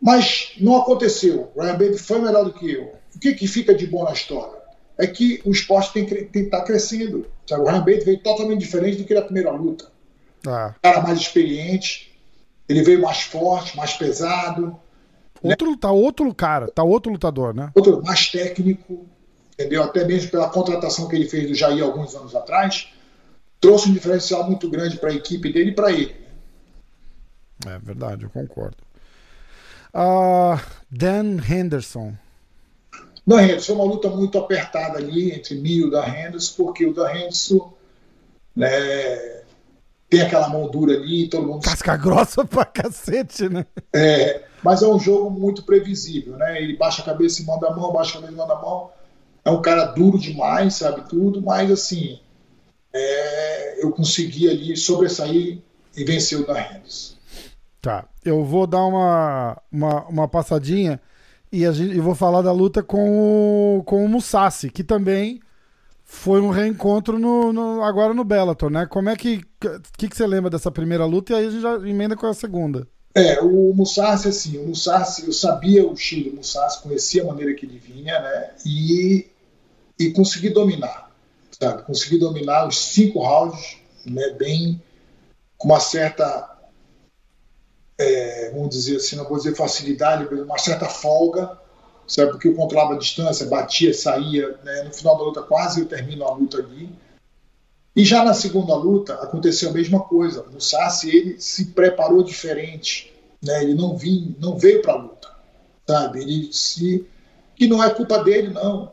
Mas não aconteceu. O Ryan Bader foi melhor do que eu. O que, que fica de bom na história? É que o esporte tem que estar tá crescendo. Sabe? O Ryan Bates veio totalmente diferente do que na primeira luta. Ah. cara mais experiente, ele veio mais forte, mais pesado. Outro, né? Tá outro cara, tá outro lutador, né? Outro mais técnico, entendeu? Até mesmo pela contratação que ele fez do Jair alguns anos atrás, trouxe um diferencial muito grande para a equipe dele e para ele. É verdade, eu concordo. Uh, Dan Henderson, Dan Henderson, uma luta muito apertada ali entre mim e o Dan Henderson, porque o Dan Henderson, né, tem aquela mão dura ali, todo mundo. Casca grossa pra cacete, né? É, mas é um jogo muito previsível, né? Ele baixa a cabeça e manda a mão, baixa a cabeça e manda a mão. É um cara duro demais, sabe tudo, mas assim, é, eu consegui ali sobressair e vencer o Dan Henderson. Tá, eu vou dar uma, uma, uma passadinha e, a gente, e vou falar da luta com o, com o Musashi, que também foi um reencontro no, no, agora no Bellator, né? Como é que, que, que você lembra dessa primeira luta e aí a gente já emenda com a segunda? É, o Musashi, assim, o Musashi, eu sabia o estilo do Musashi, conhecia a maneira que ele vinha, né? E, e consegui dominar, sabe? Consegui dominar os cinco rounds, né? Bem, com uma certa, é, vamos dizer assim, não vou dizer facilidade, mas uma certa folga, sabe? Porque eu controlava a distância, batia, saía, né? No final da luta quase eu termino a luta ali. E já na segunda luta aconteceu a mesma coisa. O Sassi ele se preparou diferente, né? Ele não vinha, não veio para a luta, sabe? Ele se que não é culpa dele não,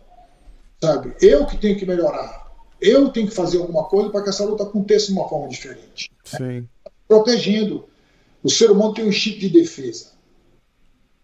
sabe? Eu que tenho que melhorar. Eu tenho que fazer alguma coisa para que essa luta aconteça de uma forma diferente. Sim. Né? Protegendo. O ser humano tem um instinto de defesa.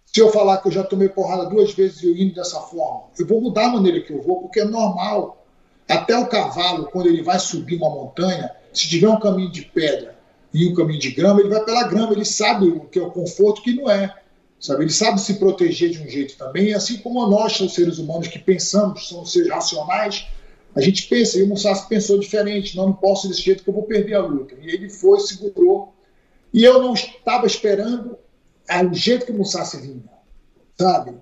Se eu falar que eu já tomei porrada duas vezes e eu indo dessa forma, eu vou mudar a maneira que eu vou, porque é normal. Até o cavalo, quando ele vai subir uma montanha, se tiver um caminho de pedra e um caminho de grama, ele vai pela grama, ele sabe o que é o conforto que não é. Sabe? Ele sabe se proteger de um jeito também, assim como nós, os seres humanos que pensamos, somos seres racionais, a gente pensa, e o Musashi pensou diferente, não, não posso desse jeito que eu vou perder a luta. E ele foi, segurou. E eu não estava esperando o jeito que o Musashi vinha, sabe?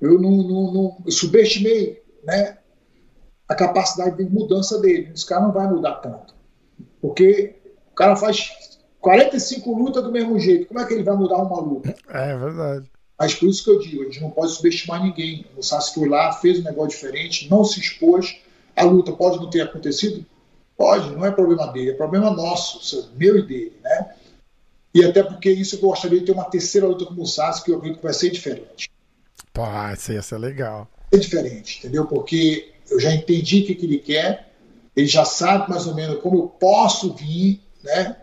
Eu não, não, não eu subestimei, né? a capacidade de mudança dele. Esse cara não vai mudar tanto. Porque o cara faz 45 lutas do mesmo jeito. Como é que ele vai mudar uma luta? É verdade. Mas por isso que eu digo, a gente não pode subestimar ninguém. O Sassi foi lá, fez um negócio diferente, não se expôs. A luta pode não ter acontecido? Pode, não é problema dele, é problema nosso, meu e dele, né? E até porque isso eu gostaria de ter uma terceira luta com o Sassi, que eu acredito que vai ser diferente. Pô, isso ia ser legal. É diferente, entendeu? Porque eu já entendi o que, que ele quer, ele já sabe mais ou menos como eu posso vir, né?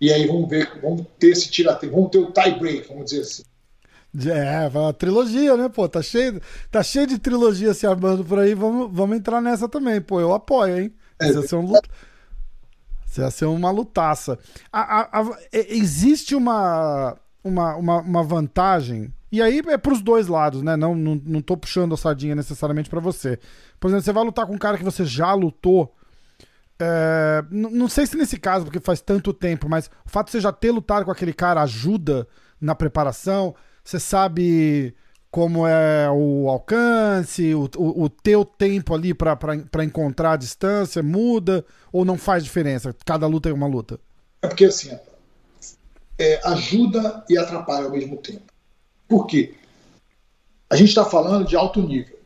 E aí vamos ver, vamos ter esse tirateio, vamos ter o tie break, vamos dizer assim. É, a trilogia, né, pô? Tá cheio, tá cheio de trilogia se armando por aí. Vamos, vamos entrar nessa também, pô. Eu apoio, hein? Ia ser, um Isso ia ser uma lutaça. A, a, a, existe uma, uma, uma, uma vantagem e aí é pros dois lados, né? Não, não, não tô puxando a sardinha necessariamente para você. Por exemplo, você vai lutar com um cara que você já lutou. É, não sei se nesse caso, porque faz tanto tempo, mas o fato de você já ter lutado com aquele cara ajuda na preparação. Você sabe como é o alcance, o, o, o teu tempo ali para encontrar a distância muda ou não faz diferença? Cada luta é uma luta. É porque assim, é, ajuda e atrapalha ao mesmo tempo. Por quê? A gente está falando de alto nível.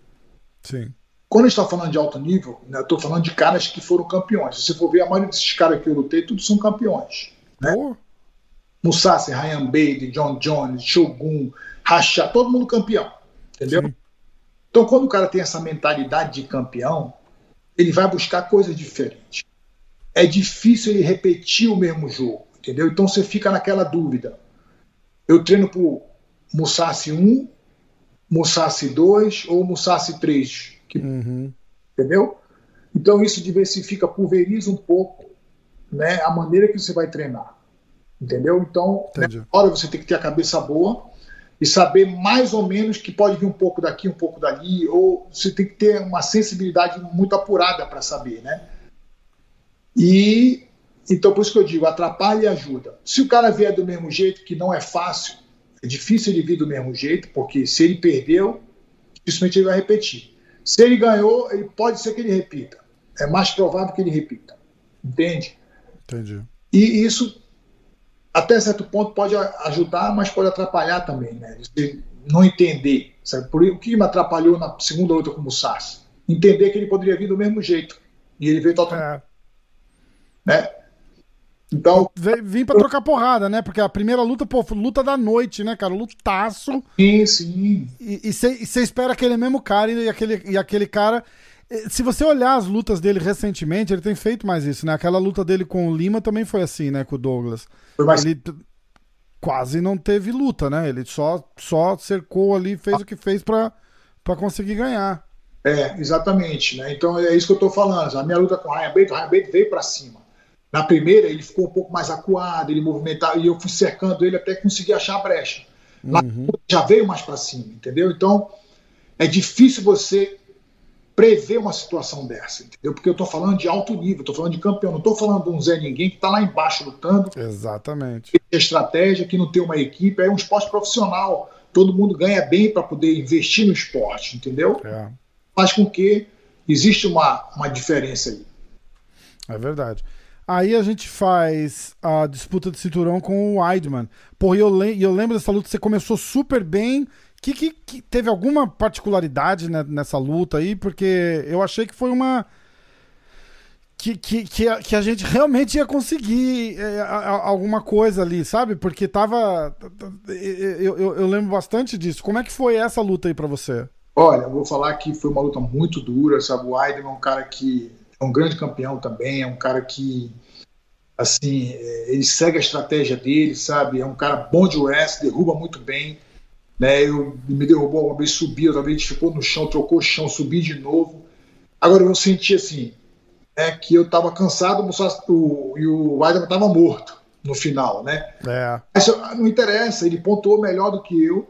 Sim. Quando a gente está falando de alto nível, né, eu estou falando de caras que foram campeões. Se você for ver, a maioria desses caras que eu lutei, todos são campeões. Né? Oh. Musashi, Ryan Bader, John Jones, Shogun, Racha, todo mundo campeão. Entendeu? Sim. Então, quando o cara tem essa mentalidade de campeão, ele vai buscar coisas diferentes. É difícil ele repetir o mesmo jogo, entendeu? Então você fica naquela dúvida. Eu treino por Musashi 1, Musashi 2 ou Musashi 3. Que, uhum. Entendeu? Então isso diversifica, pulveriza um pouco né, a maneira que você vai treinar. Entendeu? Então, na hora você tem que ter a cabeça boa e saber mais ou menos que pode vir um pouco daqui, um pouco dali, ou você tem que ter uma sensibilidade muito apurada para saber, né? E então por isso que eu digo, atrapalha e ajuda. Se o cara vier do mesmo jeito, que não é fácil, é difícil ele vir do mesmo jeito, porque se ele perdeu, dificilmente ele vai repetir. Se ele ganhou, ele pode ser que ele repita. É mais provável que ele repita. Entende? Entendi. E isso, até certo ponto, pode ajudar, mas pode atrapalhar também, né? Você não entender. Sabe? Por, o que me atrapalhou na segunda luta com o Musashi? Entender que ele poderia vir do mesmo jeito. E ele veio totalmente. É. Né? Então. Vim pra trocar porrada, né? Porque a primeira luta, pô, luta da noite, né, cara? Lutaço. Sim, sim. E você espera aquele mesmo cara e aquele, e aquele cara. Se você olhar as lutas dele recentemente, ele tem feito mais isso, né? Aquela luta dele com o Lima também foi assim, né? Com o Douglas. Mais... Ele quase não teve luta, né? Ele só, só cercou ali, fez o que fez para conseguir ganhar. É, exatamente, né? Então é isso que eu tô falando. A minha luta com o Ryan Bates, o Ryan Bates veio para cima. Na primeira, ele ficou um pouco mais acuado, ele movimentava, e eu fui cercando ele até conseguir achar a brecha. Lá Uhum. já veio mais para cima, entendeu? Então é difícil você prever uma situação dessa, entendeu? Porque eu estou falando de alto nível, estou falando de campeão, não estou falando de um Zé Ninguém que está lá embaixo lutando, Exatamente. que tem estratégia, que não tem uma equipe, é um esporte profissional. Todo mundo ganha bem para poder investir no esporte, entendeu? É, Faz com que existe uma, uma diferença aí. é verdade. Aí a gente faz a disputa de cinturão com o Weidman. Porra, e eu, le- eu lembro dessa luta, você começou super bem. Que, que, que teve alguma particularidade né, nessa luta aí? Porque eu achei que foi uma. Que, que, que, a, que a gente realmente ia conseguir é, a- a- alguma coisa ali, sabe? Porque tava. Eu, eu, eu lembro bastante disso. Como é que foi essa luta aí pra você? Olha, vou falar que foi uma luta muito dura, sabe? O Weidman é um cara que é um grande campeão também, é um cara que, assim, é, ele segue a estratégia dele, sabe? É um cara bom de wrestling, derruba muito bem, né? Eu, me derrubou uma vez, subiu, outra vez ficou no chão, trocou o chão, subi de novo. Agora eu senti assim, é que eu tava cansado o- e o Weidman tava morto no final, né? É. Mas não interessa, ele pontuou melhor do que eu.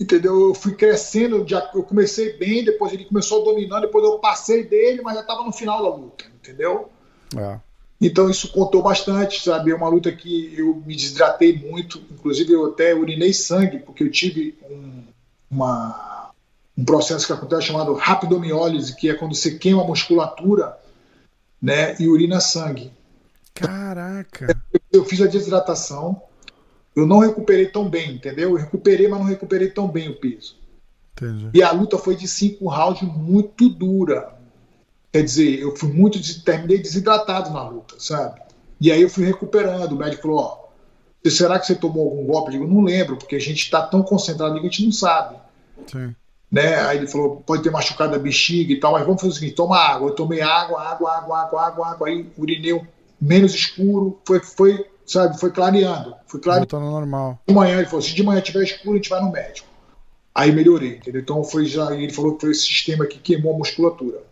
Entendeu? Eu fui crescendo, já, eu comecei bem, depois ele começou dominando, depois eu passei dele, mas já estava no final da luta, entendeu? É. Então isso contou bastante, sabe? É uma luta que eu me desidratei muito, inclusive eu até urinei sangue, porque eu tive um, uma- um processo que acontece chamado rapidomiólise, que é quando você queima a musculatura né, e urina sangue. Caraca. Eu fiz a desidratação, eu não recuperei tão bem, entendeu? Eu recuperei, mas não recuperei tão bem o peso. Entendi. E a luta foi de cinco rounds muito dura. Quer dizer, eu fui muito, terminei desidratado na luta, sabe? E aí eu fui recuperando. O médico falou: Ó, será que você tomou algum golpe? Eu digo: Não lembro, porque a gente está tão concentrado que a gente não sabe. Sim. Né? Aí ele falou: Pode ter machucado a bexiga e tal, mas vamos fazer o seguinte: toma água. Eu tomei água, água, água, água, água, água. Aí urinei um- menos escuro, foi, foi, sabe, foi clareando. Foi clareando. Voltando normal. De manhã ele falou: Se de manhã tiver escuro, a gente vai no médico. Aí melhorei, entendeu? Então foi já, ele falou que foi esse sistema que queimou a musculatura.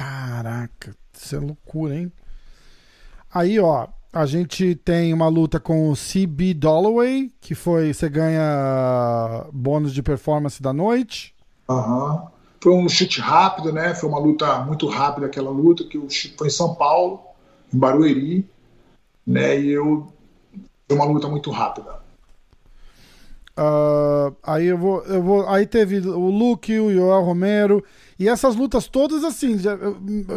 Caraca, isso é loucura, hein? Aí, ó, a gente tem uma luta com o CB Dolloway, que foi. Você ganha bônus de performance da noite. Aham. Foi um chute rápido, né? Foi uma luta muito rápida aquela luta, que foi em São Paulo, em Barueri, né? E eu foi uma luta muito rápida. Ah, aí eu vou, eu vou. Aí teve o Luke, o Joel Romero. E essas lutas todas, assim, já,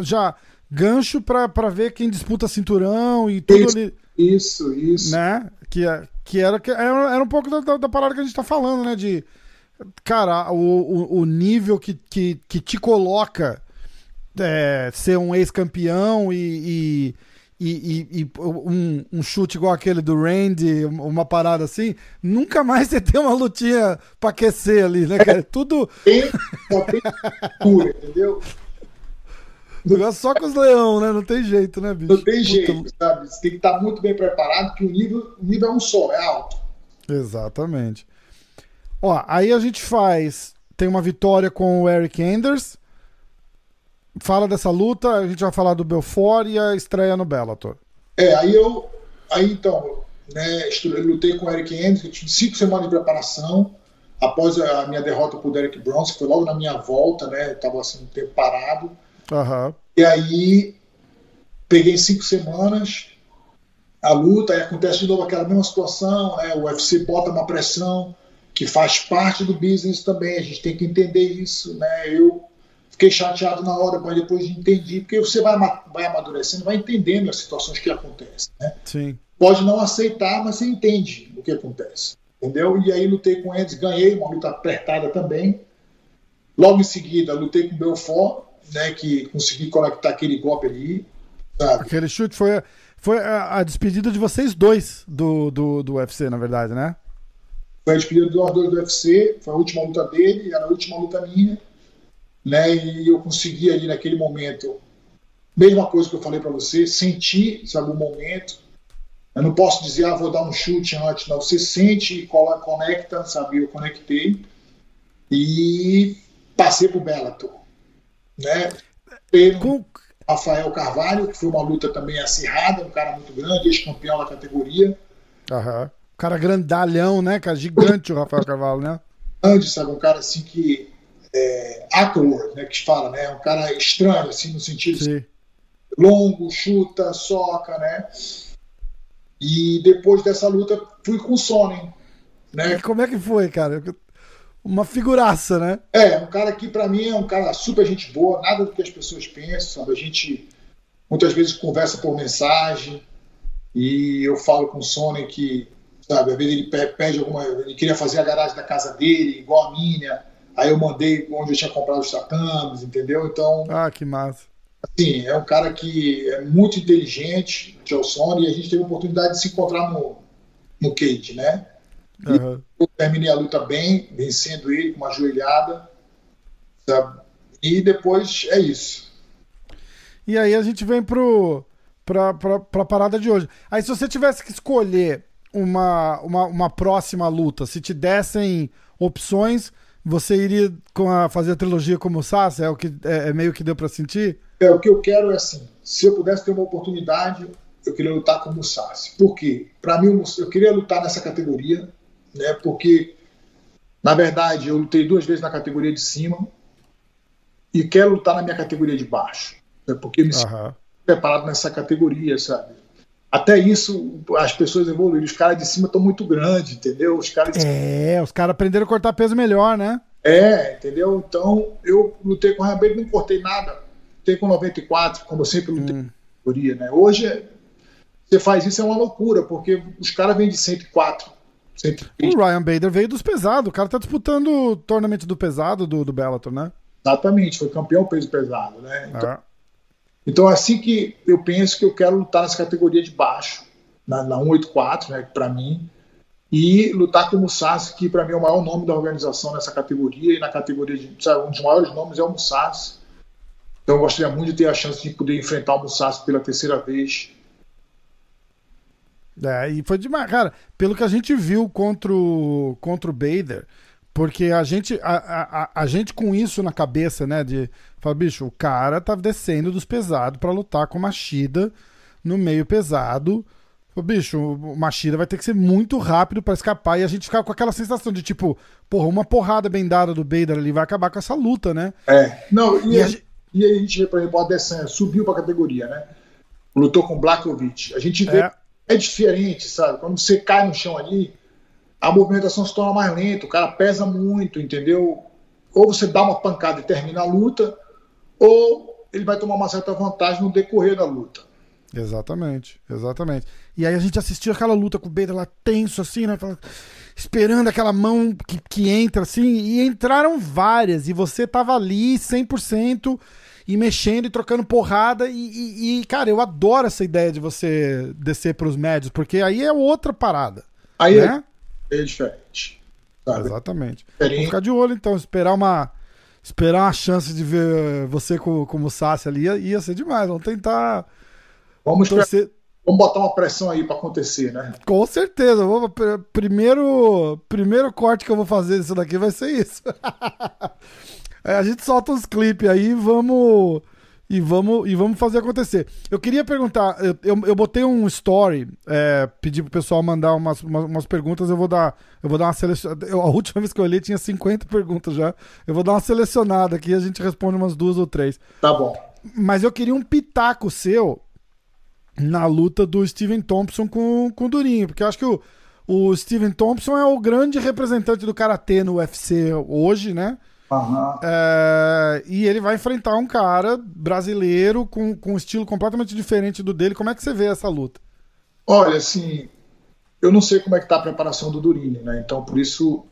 já gancho pra, pra ver quem disputa cinturão e tudo Isso. ali. Isso, isso. né? Que, é- que era, que era, era um pouco da, da, da parada que a gente tá falando, né? De, cara, o, o, o nível que, que, que te coloca é, ser um ex-campeão e, e, e, e- e um, um chute igual aquele do Randy, uma parada assim, nunca mais você tem uma lutinha pra aquecer ali, né, cara? Tudo Tem, só tem cultura, entendeu? negócio só com os leão, né? Não tem jeito, né, bicho? Não tem Puta, jeito, sabe? Você tem que estar muito bem preparado, porque o nível, o nível é um só, é alto. Exatamente. Ó, aí a gente faz. Tem uma vitória com o Eric Anders. Fala dessa luta, a gente vai falar do Belfort e a estreia no Bellator. É, aí eu. Aí então, né, lutei com o Eric Anderson, tive cinco semanas de preparação. Após a minha derrota pro Derek Bronze, que foi logo na minha volta, né? Eu tava assim um tempo parado. Aham. E aí peguei cinco semanas a luta, aí acontece de novo aquela mesma situação, né? O UFC bota uma pressão que faz parte do business também, a gente tem que entender isso, né? Eu fiquei chateado na hora, mas depois entendi, porque você vai, vai amadurecendo, vai entendendo as situações que acontecem, né? Sim. Pode não aceitar, mas você entende o que acontece, entendeu? E aí lutei com eles, ganhei uma luta apertada também. Logo em seguida, lutei com o Belfort, né, que consegui conectar aquele golpe ali, sabe? Aquele chute foi, foi a, a despedida de vocês dois do, do, do UFC, na verdade, né? Foi a despedida dos dois do UFC, foi a última luta dele, era a última luta minha. Né? E eu consegui ali naquele momento, mesma coisa que eu falei para você, sentir, sabe, o momento. Eu não posso dizer, ah, vou dar um chute antes, não. Você sente e conecta, sabe? Eu conectei e passei pro Bellator, né? Com... Rafael Carvalho, que foi uma luta também acirrada, um cara muito grande, ex-campeão da categoria. Aham. Cara grandalhão, né, cara? Gigante o Rafael Carvalho, né? Grande, sabe? Um cara assim que. É, awkward, né? Que fala, né? Um cara estranho, assim, no sentido. Sim. Longo, chuta, soca, né? E depois dessa luta, fui com o Sonnen. Né? E como é que foi, cara? Uma figuraça, né? É, um cara que para mim é um cara super gente boa, nada do que as pessoas pensam, sabe? A gente muitas vezes conversa por mensagem e eu falo com o Sonnen que sabe? Às vezes ele pede alguma. Ele queria fazer a garagem da casa dele, igual a minha. Aí eu mandei onde eu tinha comprado os tatames, entendeu? Então. Ah, que massa. Assim, é um cara que é muito inteligente, o Gelson, e a gente teve a oportunidade de se encontrar no, no cage, né? Uhum. Eu terminei a luta bem, vencendo ele com uma joelhada. Sabe? E depois é isso. E aí a gente vem pro, pra, pra, pra parada de hoje. Aí se você tivesse que escolher uma, uma, uma próxima luta, se te dessem opções, você iria com a, fazer a trilogia como o Sasha? É, o que, é, é meio que deu para sentir? É, o que eu quero é assim, se eu pudesse ter uma oportunidade, eu queria lutar como o Sassi. Por quê? Para mim, eu queria lutar nessa categoria, né? Porque, na verdade, eu lutei duas vezes na categoria de cima e quero lutar na minha categoria de baixo. Né? Porque eu me sinto preparado nessa categoria, sabe? Até isso as pessoas evoluíram. Os caras de cima estão muito grandes, entendeu? Os caras É, os caras aprenderam a cortar peso melhor, né? É, entendeu? Então eu lutei com o Rabelo, não cortei nada. Lutei com 94, como eu sempre lutei hum. categoria, né? Hoje você faz isso é uma loucura, porque os caras vêm de 104. 103. O Ryan Bader veio dos pesados. O cara tá disputando o torneio do pesado do, do Bellator, né? Exatamente, foi campeão peso pesado, né? Então, ah. Então, assim que eu penso que eu quero lutar nessa categoria de baixo, na, na 184, né, para mim, e lutar como Musashi, que para mim é o maior nome da organização nessa categoria, e na categoria de. Sabe, um dos maiores nomes é o Musashi. Então, eu gostaria muito de ter a chance de poder enfrentar o Musashi pela terceira vez. É, e foi demais, cara. Pelo que a gente viu contra o, contra o Bader, porque a gente, a, a, a gente com isso na cabeça, né, de Fala, bicho, o cara tá descendo dos pesados para lutar com o Machida no meio pesado. Fala, bicho, o Machida vai ter que ser muito rápido para escapar e a gente fica com aquela sensação de tipo, porra, uma porrada bem dada do Bader ali vai acabar com essa luta, né? É, não, e, e, a, gente... e a gente vê, por exemplo, o Adesanya subiu pra categoria, né? Lutou com o Blakovic. A gente vê, é. é diferente, sabe? Quando você cai no chão ali, a movimentação se torna mais lenta, o cara pesa muito, entendeu? Ou você dá uma pancada e termina a luta, ou ele vai tomar uma certa vantagem no decorrer da luta. Exatamente, exatamente. E aí a gente assistiu aquela luta com o Bader lá tenso, assim, né? Esperando aquela mão que, que entra, assim, e entraram várias, e você tava ali 100% e mexendo e trocando porrada. E, e, e, cara, eu adoro essa ideia de você descer para os médios, porque aí é outra parada. Aí né? É, diferente. Sabe? Exatamente. Diferente. Vamos ficar de olho então, esperar uma esperar uma chance de ver você como, como Sassi ali ia, ia ser demais. Vamos tentar. Vamos torcer. Vamos botar uma pressão aí para acontecer, né? Com certeza. Vou, primeiro, primeiro corte que eu vou fazer disso daqui vai ser isso. é, a gente solta uns clipes aí vamos e vamos, e vamos fazer acontecer. Eu queria perguntar, eu, eu, eu botei um story, é, pedi pro pessoal mandar umas, umas, umas, perguntas, eu vou dar, eu vou dar uma selecionada. A última vez que eu olhei tinha 50 perguntas já. Eu vou dar uma selecionada aqui e a gente responde umas duas ou três. Tá bom. Mas eu queria um pitaco seu na luta do Steven Thompson com, com o Durinho, porque eu acho que o, o Steven Thompson é o grande representante do Karatê no UFC hoje, né? Uhum. É, e ele vai enfrentar um cara brasileiro com, com um estilo completamente diferente do dele. Como é que você vê essa luta? Olha, assim, eu não sei como é que tá a preparação do Durini, né? Então, por isso,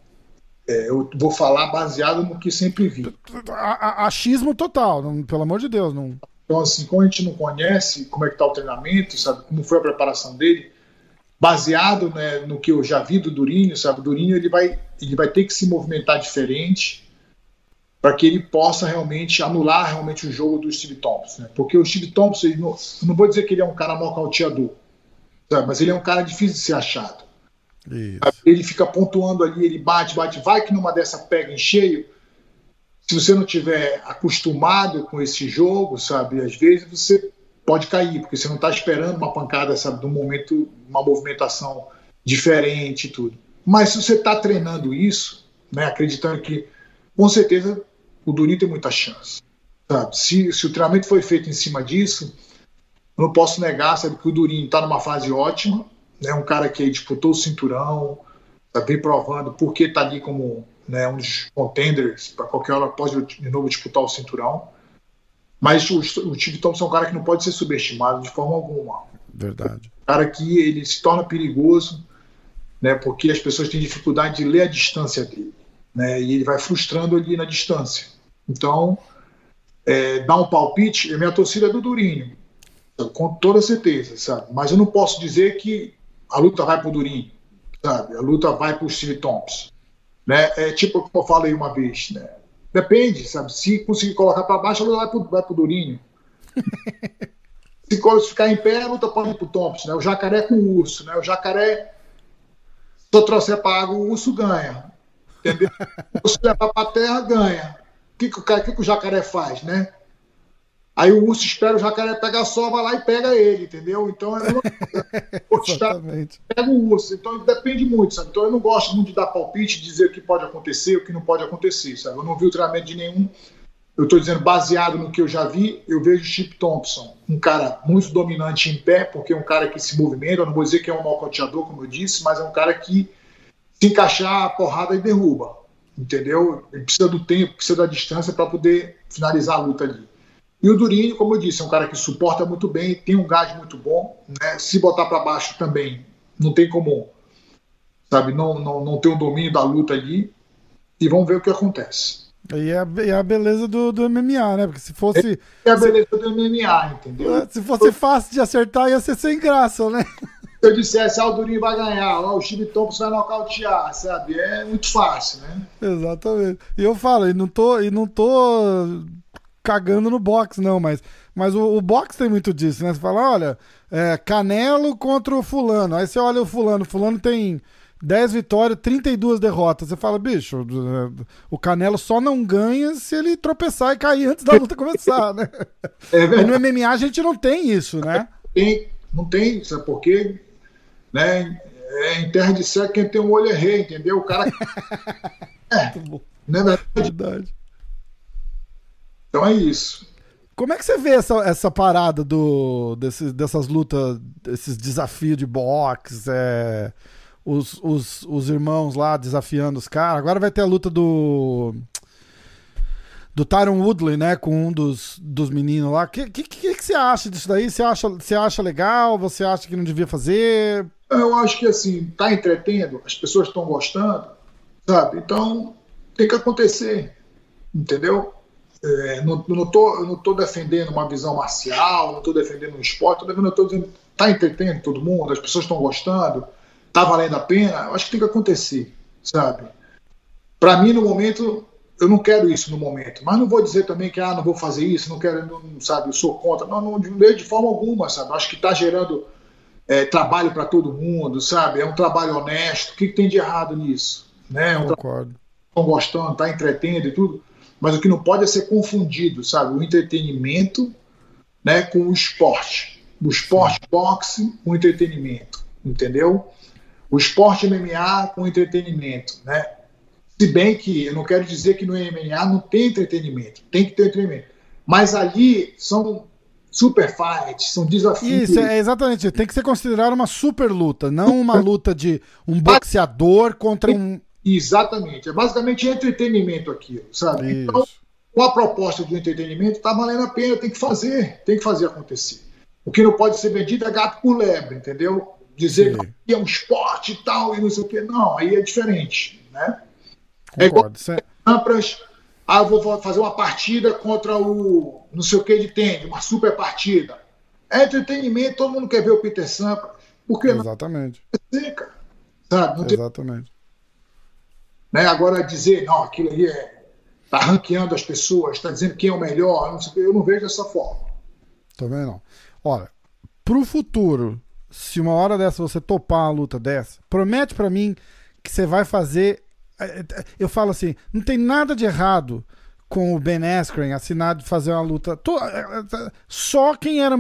é, eu vou falar baseado no que sempre vi. Achismo total, não, pelo amor de Deus. Não... Então, assim, como a gente não conhece como é que tá o treinamento, sabe, como foi a preparação dele, baseado né, no que eu já vi do Durinho, sabe, o Durinho ele vai, ele vai ter que se movimentar diferente, para que ele possa realmente anular realmente o jogo do Steve Thompson. Né? Porque o Steve Thompson, não, eu não vou dizer que ele é um cara nocauteador, sabe? mas ele é um cara difícil de ser achado. Ele fica pontuando ali, ele bate, bate, vai que numa dessa pega em cheio. Se você não tiver acostumado com esse jogo, sabe, às vezes você pode cair, porque você não está esperando uma pancada, sabe, de um momento, uma movimentação diferente e tudo. Mas se você está treinando isso, né, acreditando que, com certeza, o Durinho tem muita chance. Sabe? Se, se o treinamento foi feito em cima disso, eu não posso negar sabe, que o Durinho está numa fase ótima, né, um cara que disputou o cinturão, está bem provando porque está ali como né, um dos contenders, para qualquer hora pode de novo disputar o cinturão. Mas o, o Steve Thompson é um cara que não pode ser subestimado de forma alguma. Verdade. Um cara que ele se torna perigoso, né, porque as pessoas têm dificuldade de ler a distância dele. Né, e ele vai frustrando ali na distância. Então, é, dar um palpite, a minha torcida é do Durinho, com toda certeza, sabe? Mas eu não posso dizer que a luta vai pro Durinho, sabe? A luta vai pro Steve Thompson, né? É tipo como eu falei uma vez, né? Depende, sabe? Se conseguir colocar para baixo, a luta vai pro, vai pro Durinho. se ficar em pé, a luta pode ir pro Thompson, né? O jacaré com o urso, né? O jacaré, se eu trouxer para água, o urso ganha, entendeu? O urso levar para terra, ganha. O que, que, o, que, que o jacaré faz, né? Aí o urso espera o jacaré pegar sol, vai lá e pega ele, entendeu? Então é pega o urso. Então depende muito, sabe? Então eu não gosto muito de dar palpite, dizer o que pode acontecer, o que não pode acontecer, sabe? Eu não vi o treinamento de nenhum. Eu estou dizendo baseado no que eu já vi, eu vejo Chip Thompson, um cara muito dominante em pé, porque é um cara que se movimenta. Eu não vou dizer que é um nocauteador, como eu disse, mas é um cara que se encaixar a porrada e derruba, entendeu? Ele precisa do tempo, precisa da distância para poder finalizar a luta ali. E o Durinho, como eu disse, é um cara que suporta muito bem, tem um gás muito bom. Né? Se botar para baixo também, não tem como, sabe, não, não, não ter um domínio da luta ali. E vamos ver o que acontece. E é a, é a beleza do, do MMA, né? Porque se fosse. É a beleza se, do MMA, entendeu? É, se fosse fácil de acertar, ia ser sem graça, né? Se eu dissesse, ah, o Durinho vai ganhar, ah, o Chile Thompson vai nocautear, sabe? É muito fácil, né? Exatamente. E eu falo, e não tô, e não tô cagando no box, não, mas, mas o, o box tem muito disso, né? Você fala, olha, é, Canelo contra o fulano. Aí você olha o fulano, fulano tem 10 vitórias, 32 derrotas. Você fala, bicho, o Canelo só não ganha se ele tropeçar e cair antes da luta começar, né? É e no MMA a gente não tem isso, né? Tem, não tem, sabe por quê? Né? É, em terra de cego quem tem um olho é rei, entendeu? O cara. é, não é verdade? verdade. Então é isso. Como é que você vê essa, essa parada do, desse, dessas lutas, desses desafios de boxe, é, os, os, os irmãos lá desafiando os caras? Agora vai ter a luta do. Do Tyron Woodley, né? Com um dos, dos meninos lá. O que, que, que, que, você acha disso daí? Você acha, você acha legal? Você acha que não devia fazer? Eu acho que assim, tá entretendo, as pessoas estão gostando, sabe? Então tem que acontecer, entendeu? É, não, não tô, não estou defendendo uma visão marcial, não estou defendendo um esporte, eu estou dizendo está entretendo todo mundo, as pessoas estão gostando, está valendo a pena, eu acho que tem que acontecer, sabe? Para mim, no momento, eu não quero isso no momento, mas não vou dizer também que ah, não vou fazer isso, não quero, não, sabe, eu sou contra, não, não de, de forma alguma, sabe? Eu acho que está gerando é, trabalho para todo mundo, sabe? É um trabalho honesto, o que, que tem de errado nisso? Né? É um Concordo. Estão gostando, está entretendo e tudo mas o que não pode é ser confundido, sabe? O entretenimento né, com o esporte. O esporte Sim. boxe com entretenimento, entendeu? O esporte MMA com entretenimento, né? Se bem que eu não quero dizer que no MMA não tem entretenimento, tem que ter entretenimento. Mas ali são super fights, são desafios. Isso, é exatamente. Tem que ser considerado uma super luta, não uma luta de um boxeador contra um Exatamente. É basicamente entretenimento aquilo, sabe? Isso. Então, com a proposta de entretenimento, está valendo a pena, tem que fazer, tem que fazer acontecer. O que não pode ser vendido é gato por lebre, entendeu? Dizer Sim. que é um esporte e tal, e não sei o quê. Não, aí é diferente, né? Concordo. É igual ah, eu vou fazer uma partida contra o não sei o que de tênis, uma super partida. É entretenimento, todo mundo quer ver o Peter Sampras. Por que Exatamente. não? Exatamente. Sabe? Não Exatamente. Né? Agora dizer, não, aquilo ali é, tá ranqueando as pessoas, está dizendo quem é o melhor, não sei, eu não vejo dessa forma. Também não. Olha, pro futuro, se uma hora dessa você topar uma luta dessa, promete para mim que você vai fazer. É, é, eu falo assim, não tem nada de errado com o Ben Askren assinado de fazer uma luta. É, só quem era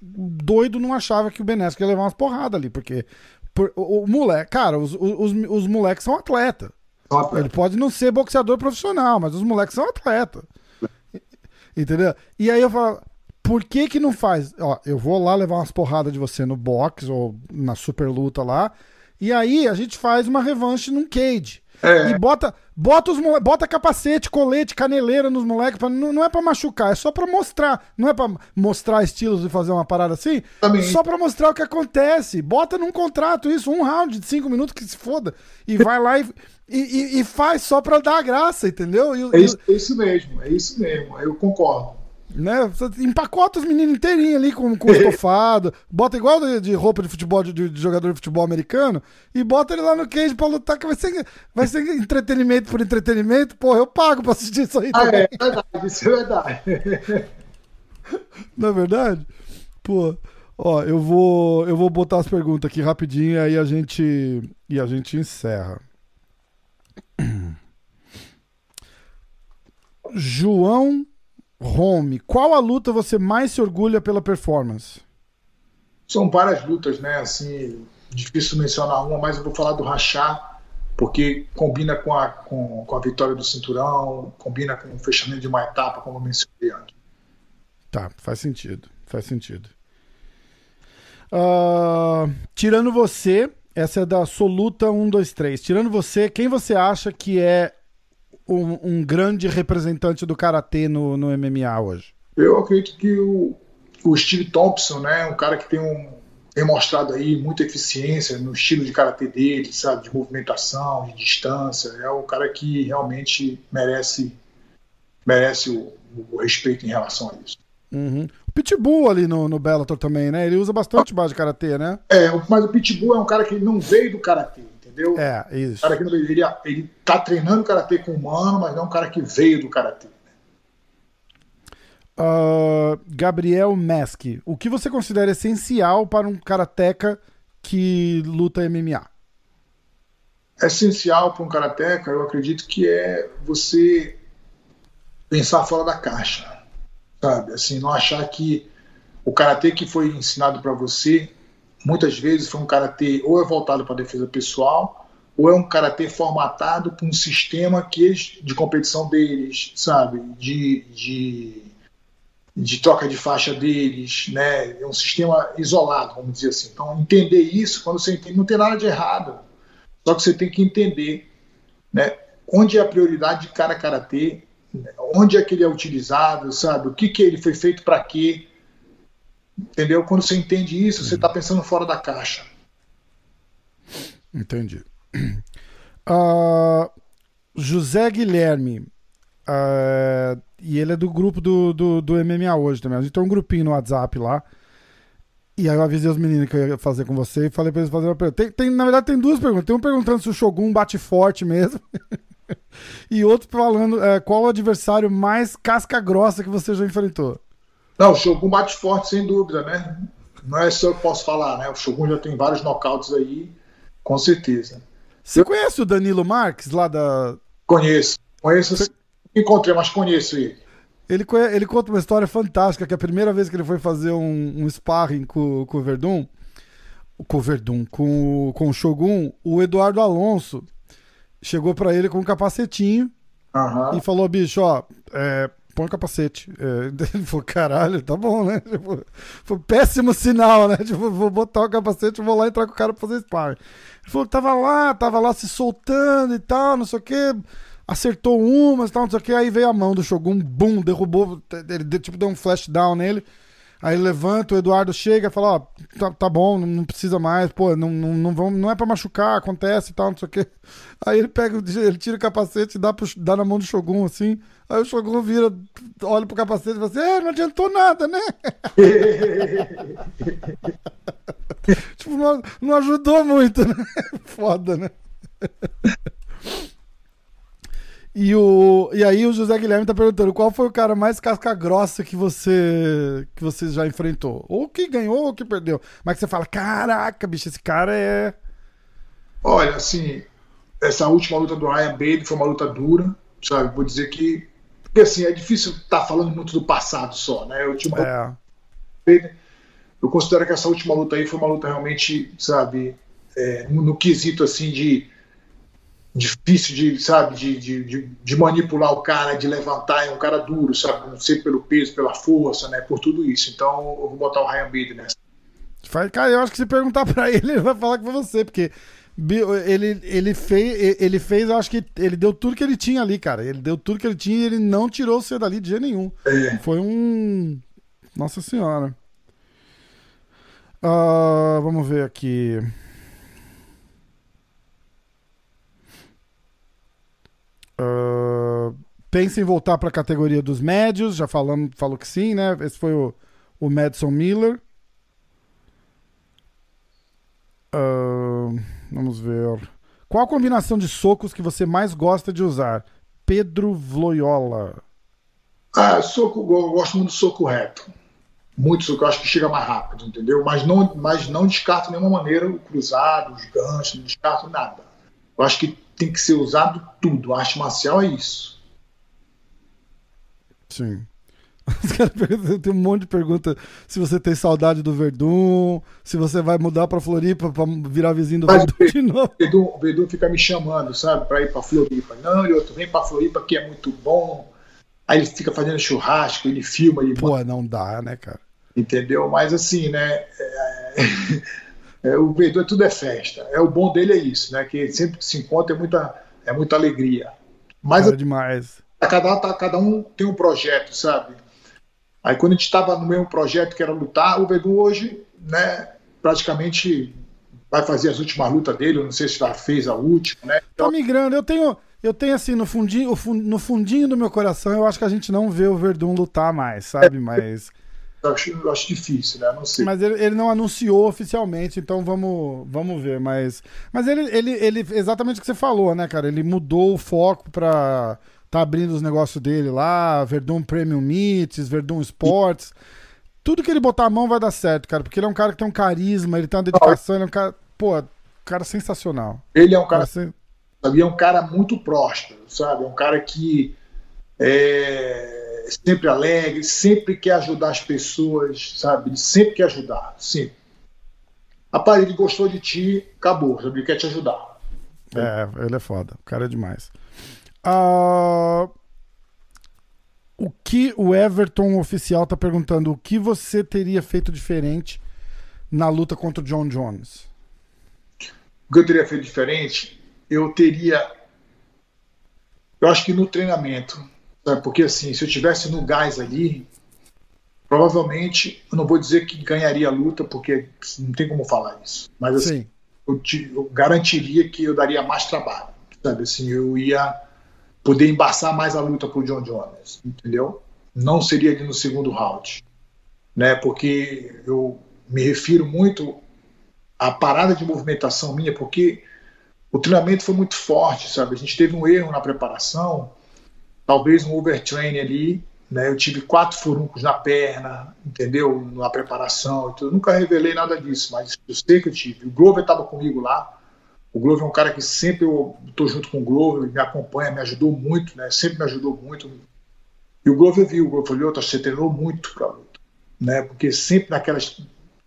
doido não achava que o Ben Askren ia levar umas porradas ali, porque o, o moleque, cara, os, os, os moleques são atleta. Ele pode não ser boxeador profissional, mas os moleques são atleta. Entendeu? E aí eu falo, por que que não faz? Ó, eu vou lá levar umas porradas de você no box ou na super luta lá, e aí a gente faz uma revanche num cage. É. E bota, bota, os mole... bota capacete, colete, caneleira nos moleques. Pra... Não, não é para machucar, é só para mostrar. Não é para mostrar estilos e fazer uma parada assim. Também. Só para mostrar o que acontece. Bota num contrato isso, um round de cinco minutos que se foda. E vai lá e, e, e faz só pra dar graça, entendeu? E, é, isso, é isso mesmo, é isso mesmo. Eu concordo. Né? Empacota os meninos inteirinhos ali com, com estofado, bota igual de, de roupa de futebol de, de, jogador de futebol americano e bota ele lá no cage pra lutar, que vai ser, vai ser entretenimento por entretenimento. Porra, eu pago pra assistir isso aí. Ah, é verdade, isso é verdade. Não é verdade? Pô, ó, eu vou, eu vou botar as perguntas aqui rapidinho e aí a gente, e a gente encerra. João Home, qual a luta você mais se orgulha pela performance? São várias lutas, né? Assim, difícil mencionar uma, mas eu vou falar do Rachá, porque combina com a, com, com a vitória do cinturão, combina com o fechamento de uma etapa, como eu mencionei antes. Tá, faz sentido, faz sentido. Uh, tirando você, essa é da Soluta 123. Tirando você, quem você acha que é um, um grande representante do karatê no, no MMA hoje? Eu acredito que o, o Steve Thompson, né, um cara que tem um tem mostrado aí muita eficiência no estilo de karatê dele, sabe, de movimentação, de distância, é o cara que realmente merece merece o, o respeito em relação a isso. Uhum. O Pitbull ali no, no Bellator também, né? Ele usa bastante base de karatê, né? É, mas o Pitbull é um cara que não veio do karatê entendeu? É, isso. cara que ele, ele tá treinando karatê com humano, mas não é um cara que veio do karatê. Uh, Gabriel Mesk, o que você considera essencial para um karateca que luta MMA? Essencial para um karateca, eu acredito que é você pensar fora da caixa, sabe? Assim, não achar que o karatê que foi ensinado para você muitas vezes foi um karatê ou é voltado para defesa pessoal ou é um karatê formatado com um sistema que eles, de competição deles, sabe, de, de, de troca de faixa deles, né, é um sistema isolado, vamos dizer assim. Então, entender isso, quando você entende, não tem nada de errado, só que você tem que entender, né, onde é a prioridade de cada karatê, onde é que ele é utilizado, sabe, o que que ele foi feito para quê, Entendeu? Quando você entende isso, você está pensando fora da caixa. Entendi. Uh, José Guilherme. Uh, e ele é do grupo do, do, do, MMA hoje também. A gente tem um grupinho no WhatsApp lá. E aí eu avisei os meninos que eu ia fazer com você e falei pra eles fazerem uma pergunta. Tem, tem, na verdade, tem duas perguntas. Tem um perguntando se o Shogun bate forte mesmo. e outro falando é, qual o adversário mais casca grossa que você já enfrentou. Não, o Shogun bate forte, sem dúvida, né? Não é só eu que posso falar, né? O Shogun já tem vários nocautes aí, com certeza. Você eu... conhece o Danilo Marques lá da. Conheço. Conheço, Você... encontrei, mas conheço ele. Ele, ele conta uma história fantástica, que a primeira vez que ele foi fazer um, um sparring com, com o Verdun, com o Verdun, com, com o Shogun, o Eduardo Alonso chegou para ele com um capacetinho uhum. e falou, bicho, ó, é, põe o capacete. É, ele falou, caralho, tá bom, né? Tipo, foi péssimo sinal, né? Tipo, vou botar o capacete vou lá entrar com o cara pra fazer sparring. Ele falou tava lá, tava lá se soltando e tal, não sei o que. Acertou umas e tal, não sei o que. Aí veio a mão do Shogun, bum, derrubou. Ele tipo deu um flash down nele. Aí levanta, o Eduardo chega e fala, ó, tá, tá bom, não, não, precisa mais, pô, não, não, não, vamos, não é pra machucar, acontece e tal, não sei o quê. Aí ele pega, ele tira o capacete e dá, pro, dá na mão do Shogun, assim. Aí o Shogun vira, olha pro capacete e fala assim, é, não adiantou nada, né? tipo, não, não ajudou muito, né? Foda, né? E, o, e aí o José Guilherme tá perguntando qual foi o cara mais casca grossa que você que você já enfrentou? Ou que ganhou ou que perdeu. Mas que você fala, caraca, bicho, esse cara é. Olha, assim, essa última luta do Ryan Bailey foi uma luta dura, sabe? Vou dizer que. Porque assim, é difícil estar tá falando muito do passado só, né? Eu, é. eu considero que essa última luta aí foi uma luta realmente, sabe, é, no quesito assim de difícil de, sabe, de, de, de, manipular o cara, de levantar, é um cara duro, sabe, não sei pelo peso, pela força, né, por tudo isso. Então eu vou botar o Ryan Bader nessa. Cara, eu acho que se perguntar para ele, ele vai falar que foi você, porque ele, ele, fez, ele fez, eu acho que ele deu tudo que ele tinha ali, cara. Ele deu tudo que ele tinha e ele não tirou o C dali de jeito nenhum. É. Foi um. Nossa Senhora. Uh, vamos ver aqui. Uh, pensa em voltar para a categoria dos médios, já falamos, falou que sim, né? Esse foi o, o Madison Miller. Uh, vamos ver. Qual a combinação de socos que você mais gosta de usar? Pedro Vloiola. Ah, soco, eu gosto muito do soco reto. Muito soco, eu acho que chega mais rápido, entendeu? Mas não, mas não descarto de nenhuma maneira o cruzado, os ganchos, não descarto nada. Eu acho que tem que ser usado tudo. A arte marcial é isso. Sim. Os caras tem um monte de pergunta se você tem saudade do Verdun, se você vai mudar para Floripa para virar vizinho do Mas Verdun de novo. O Verdun, fica me chamando, sabe, para ir para Floripa. Não, eu vem para Floripa que é muito bom. Aí ele fica fazendo churrasco, ele filma, ele Pô, não dá, né, cara? Entendeu? Mas assim, né? É... É, o Verdun tudo é festa. É o bom dele é isso, né? Que sempre que se encontra é muita, é muita alegria. Mas é demais. Cada, tá, cada um tem um projeto, sabe? Aí quando a gente estava no mesmo projeto que era lutar, o Verdun hoje, né? Praticamente vai fazer as últimas lutas dele. Eu não sei se já fez a última, né? Então... Tá migrando. Eu tenho, eu tenho assim no fundinho, no fundinho do meu coração, eu acho que a gente não vê o Verdun lutar mais, sabe? Mas eu acho, eu acho difícil, né? Não sei. Mas ele, ele, não anunciou oficialmente, então vamos, vamos ver. Mas, mas ele, ele, ele, exatamente o que você falou, né, cara? Ele mudou o foco pra tá abrindo os negócios dele lá, Verdun Premium Meats, Verdun Sports. Tudo que ele botar a mão vai dar certo, cara, porque ele é um cara que tem um carisma, ele tem uma dedicação, ele é um cara, pô, cara sensacional. Ele é um cara, cara é um cara muito próspero, sabe? É um cara que é sempre alegre, sempre quer ajudar as pessoas, sabe? Ele sempre quer ajudar, sim. Rapaz, ele gostou de ti, acabou, ele quer te ajudar. É, ele é foda, o cara é demais. Uh, o que o Everton oficial tá perguntando, o que você teria feito diferente na luta contra o John Jones? O que eu teria feito diferente? Eu teria. Eu acho que no treinamento porque assim, se eu tivesse no gás ali, provavelmente, eu não vou dizer que ganharia a luta, porque não tem como falar isso. Mas assim, eu, te, eu, garantiria que eu daria mais trabalho. Sabe assim, eu ia poder embaçar mais a luta pro John Jones, entendeu? Não seria ali no segundo round. Né? Porque eu me refiro muito à parada de movimentação minha, porque o treinamento foi muito forte, sabe? A gente teve um erro na preparação talvez um overtraining ali. Né? Eu tive quatro furuncos na perna, entendeu? Na preparação e tudo. nunca revelei nada disso, mas eu sei que eu tive. O Glover estava comigo lá. O Glover é um cara que sempre eu estou junto com o Glover, me acompanha, me ajudou muito, né? Sempre me ajudou muito. E o Glover viu, o Glover falou, você treinou muito para luta, né? Porque sempre naquelas,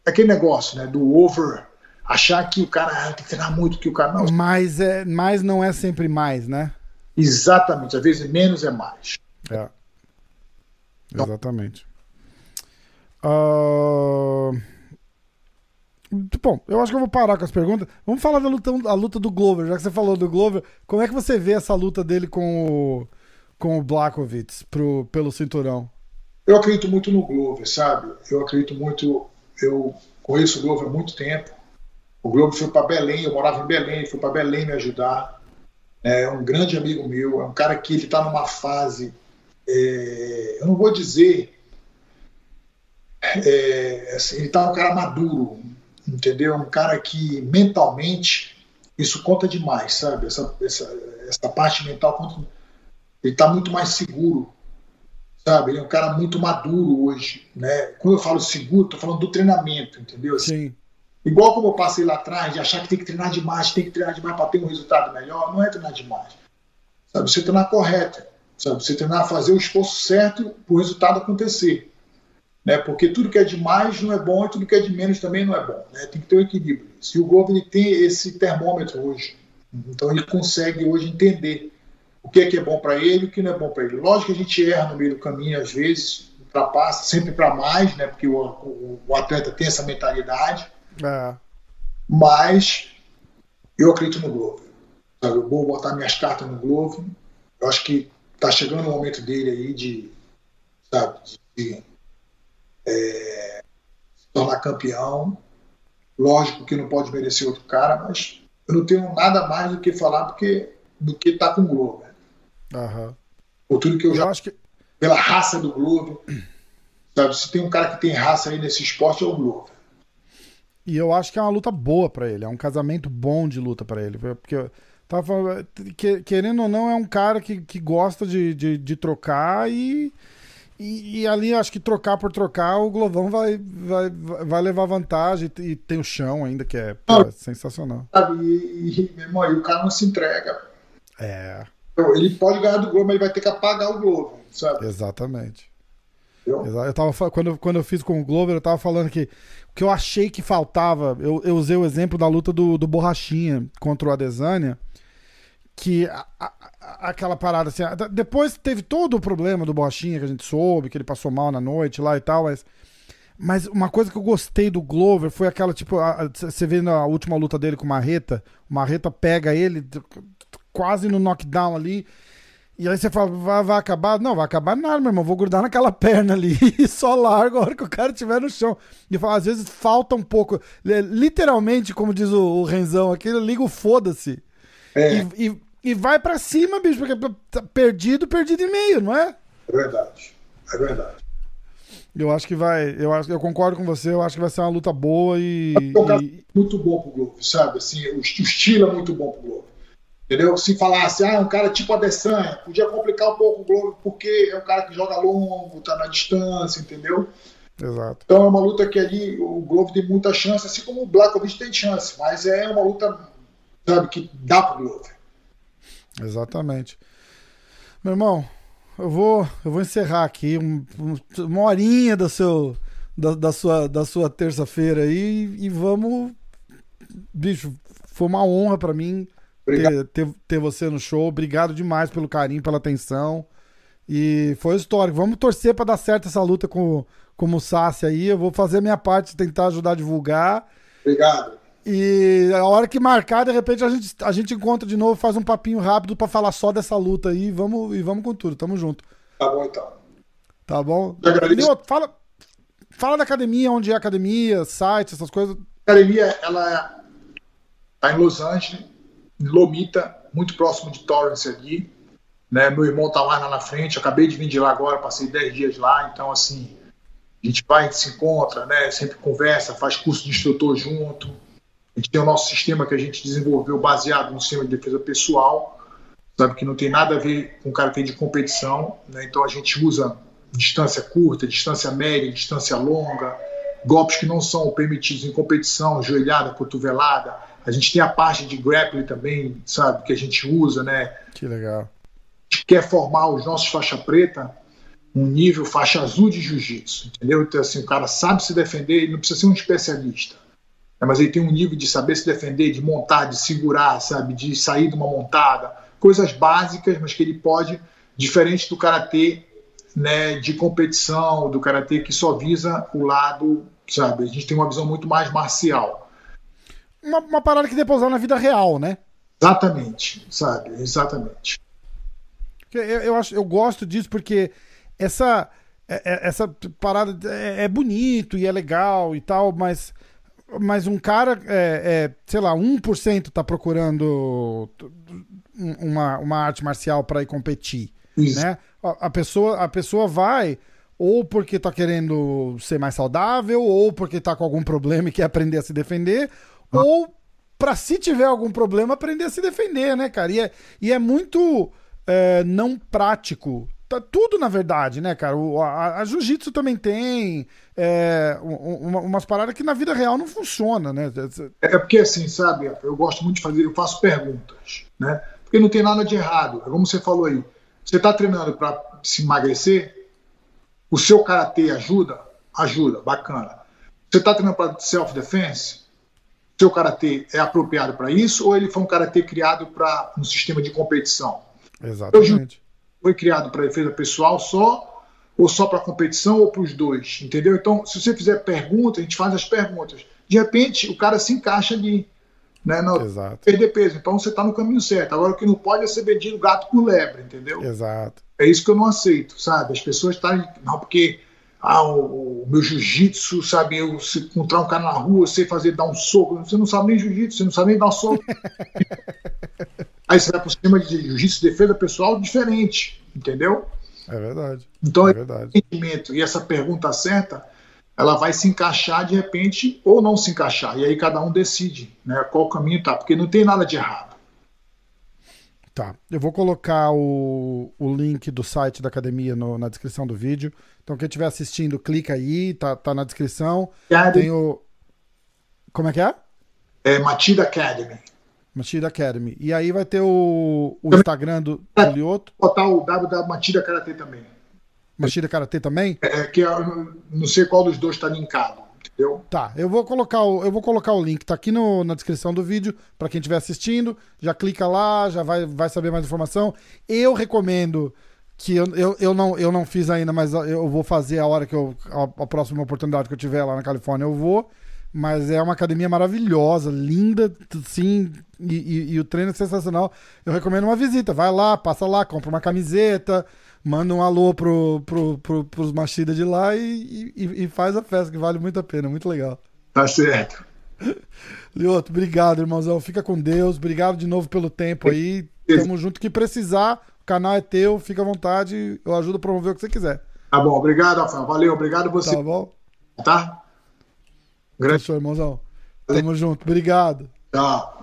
aquele negócio, né? Do over, achar que o cara tem que treinar muito, que o cara não. Mas é, mais não é sempre mais, né? Exatamente, às vezes menos é mais. É. Então, Exatamente. Uh... Bom, eu acho que eu vou parar com as perguntas. Vamos falar da luta, a luta do Glover, já que você falou do Glover. Como é que você vê essa luta dele com o, com o Blackovitz pro, pelo cinturão? Eu acredito muito no Glover, sabe? Eu acredito muito. Eu conheço o Glover há muito tempo. O Glover foi para Belém, eu morava em Belém, foi para Belém me ajudar é um grande amigo meu, é um cara que ele está numa fase, é, eu não vou dizer, é, assim, ele está um cara maduro, entendeu? É um cara que mentalmente isso conta demais, sabe? Essa, essa, essa parte mental conta. ele tá muito mais seguro, sabe? Ele é um cara muito maduro hoje, né? Quando eu falo seguro, tô falando do treinamento, entendeu? Sim. Igual como eu passei lá atrás, de achar que tem que treinar demais, tem que treinar demais para ter um resultado melhor, não é treinar demais. Sabe? Você treinar correto, sabe? Você treinar fazer o esforço certo para o resultado acontecer. Né? Porque tudo que é demais não é bom e tudo que é de menos também não é bom. Né? Tem que ter um equilíbrio. E o ele tem esse termômetro hoje. Então ele consegue hoje entender o que é que é bom para ele e o que não é bom para ele. Lógico que a gente erra no meio do caminho, às vezes, ultrapassa, sempre para mais, né? porque o, o, o, atleta tem essa mentalidade. É. Mas eu acredito no Globo. Sabe? Eu vou botar minhas cartas no Globo. Eu acho que está chegando o momento dele aí de, sabe, de é, se tornar campeão. Lógico que não pode merecer outro cara, mas eu não tenho nada mais do que falar porque, do que tá com o Globo. Uhum. Por tudo que eu, eu já. Acho que... Pela raça do Globo. Sabe, se tem um cara que tem raça aí nesse esporte é o Globo. E eu acho que é uma luta boa para ele, é um casamento bom de luta para ele. Porque tava falando, querendo ou não, é um cara que, que gosta de, de, de trocar e, e, e, ali acho que trocar por trocar, o Glovão vai, vai, vai levar vantagem e tem o chão ainda, que é, pô, é sensacional. Sabe, e, irmão, e o cara não se entrega. É. Ele pode ganhar do Globo, mas ele vai ter que apagar o Globo, sabe? Exatamente. Eu, tava, quando, quando eu fiz com o Globo, eu tava falando que o que eu achei que faltava, eu, eu usei o exemplo da luta do, do Borrachinha contra o Adesanya, que a, a, aquela parada assim, depois teve todo o problema do Borrachinha que a gente soube, que ele passou mal na noite lá e tal, mas mas uma coisa que eu gostei do Glover foi aquela, tipo, você vê na última luta dele com o Marreta, o Marreta pega ele quase no knockdown ali, e aí você fala, vai, vai, acabar? Não, vai acabar nada, meu irmão. Vou grudar naquela perna ali e só largo a hora que o cara estiver no chão. E falo, às vezes falta um pouco. Literalmente, como diz o, o Renzão aqui, liga o foda-se. É. E, e, e, vai para cima, bicho, porque tá perdido, perdido e meio, não é? É verdade. É verdade. Eu acho que vai. Eu, acho, eu concordo com você, eu acho que vai ser uma luta boa e. É um e... muito bom pro Globo, sabe? Assim, o estilo é muito bom pro Globo. Entendeu? Se falasse, ah, um cara tipo Adesanya, podia complicar um pouco o Globo, porque é um cara que joga longo, tá na distância, entendeu? Exato. Então é uma luta que ali o Globo tem muita chance, assim como o Blackovic tem chance, mas é uma luta, sabe, que dá pro Globo. Exatamente. Meu irmão, eu vou, eu vou encerrar aqui um, uma horinha do seu, da, da sua, da sua terça-feira aí e vamos. Bicho, foi uma honra para mim ter, ter, ter, você no show. Obrigado demais pelo carinho, pela atenção. E foi histórico. Vamos torcer para dar certo essa luta com, com o Sassi aí. Eu vou fazer a minha parte, tentar ajudar a divulgar. Obrigado. E a hora que marcar, de repente a gente, a gente encontra de novo, faz um papinho rápido para falar só dessa luta aí. Vamos, e vamos com tudo. Tamo junto. Tá bom, então. Tá bom? Fala, fala da academia, onde é a academia, site, essas coisas. A academia, ela tá em Los Angeles Lomita, muito próximo de Torrance ali. Né? Meu irmão tá lá na frente, acabei de vir de lá agora, passei 10 dias lá, então assim, a gente vai, a gente se encontra, né? sempre conversa, faz curso de instrutor junto. A gente tem o nosso sistema que a gente desenvolveu baseado no sistema de defesa pessoal, sabe que não tem nada a ver com tem de competição, né? então a gente usa distância curta, distância média, distância longa, golpes que não são permitidos em competição, joelhada, cotovelada, a gente tem a parte de grappling também, sabe, que a gente usa, né? Que legal. A gente quer formar os nossos faixa preta um nível faixa azul de jiu-jitsu, entendeu? Então, assim, o cara sabe se defender, ele não precisa ser um especialista, né? mas ele tem um nível de saber se defender, de montar, de segurar, sabe, de sair de uma montada, coisas básicas, mas que ele pode, diferente do karatê, né, de competição, do karatê que só visa o lado, sabe? A gente tem uma visão muito mais marcial uma, uma parada que depois na vida real, né? Exatamente, sabe? Exatamente. Eu, eu, acho, eu gosto disso porque essa, é, é, essa parada é, é bonito e é legal e tal, mas, mas um cara, é, é, sei lá, 1% tá procurando uma, uma arte marcial para ir competir. Isso. Né? A, a, pessoa, a pessoa vai ou porque tá querendo ser mais saudável, ou porque tá com algum problema e quer aprender a se defender, ou para se tiver algum problema aprender a se defender, né, cara? E é, e é muito é, não prático. Tá tudo, na verdade, né, cara? O, a, a jiu-jitsu também tem é, uma, umas paradas que na vida real não funciona, né? É porque assim, sabe, eu gosto muito de fazer, eu faço perguntas, né? Porque não tem nada de errado. É como você falou aí. Você está treinando para se emagrecer? O seu karatê ajuda? Ajuda, bacana. Você está treinando para self-defense? Seu karatê é apropriado para isso ou ele foi um karatê criado para um sistema de competição? Exatamente. Foi criado para defesa pessoal só ou só para competição ou para os dois, entendeu? Então, se você fizer pergunta, a gente faz as perguntas. De repente, o cara se encaixa ali, né? No, Exato. Perder peso. Então, você está no caminho certo. Agora, o que não pode é ser vendido gato por lebre, entendeu? Exato. É isso que eu não aceito, sabe? As pessoas estarem. Tá, não, porque ah, o, o meu jiu-jitsu, sabe? Eu se encontrar um cara na rua, eu sei fazer, dar um soco. Você não sabe nem jiu-jitsu, você não sabe nem dar um soco. Aí você vai para o sistema de jiu-jitsu defesa pessoal diferente, entendeu? É verdade. Então, é verdade. entendimento e essa pergunta certa, ela vai se encaixar de repente ou não se encaixar. E aí cada um decide né, qual caminho tá, porque não tem nada de errado. Tá. Eu vou colocar o, o link do site da academia no, na descrição do vídeo. Então, quem estiver assistindo, clica aí, tá, tá na descrição. Tem o. Como é que é? É Matida Academy. Matida Academy. E aí vai ter o, o Instagram do, do Lioto. Botar o www Matida Karatê também. Matida Karatê também? É, que eu não sei qual dos dois está linkado entendeu? Tá, eu vou colocar o, eu vou colocar o link, tá aqui no, na descrição do vídeo, para quem estiver assistindo, já clica lá, já vai, vai saber mais informação. Eu recomendo que eu, eu, eu, não, eu não fiz ainda, mas eu vou fazer a hora que eu. A, a próxima oportunidade que eu tiver lá na Califórnia, eu vou. Mas é uma academia maravilhosa, linda, sim, e, e, e o treino é sensacional. Eu recomendo uma visita. Vai lá, passa lá, compra uma camiseta, manda um alô pro, pro, pro, pros machidas de lá e, e, e, faz a festa, que vale muito a pena, muito legal. Tá certo. Lioto, obrigado, irmãozão. Fica com Deus. Obrigado de novo pelo tempo aí. Tamo junto. que precisar, o canal é teu, fica à vontade. Eu ajudo a promover o que você quiser. Tá bom, obrigado, Rafael. Valeu, obrigado você. Tá bom? Tá? Grande. Fechou, irmãozão. Tamo junto. Obrigado. Tchau.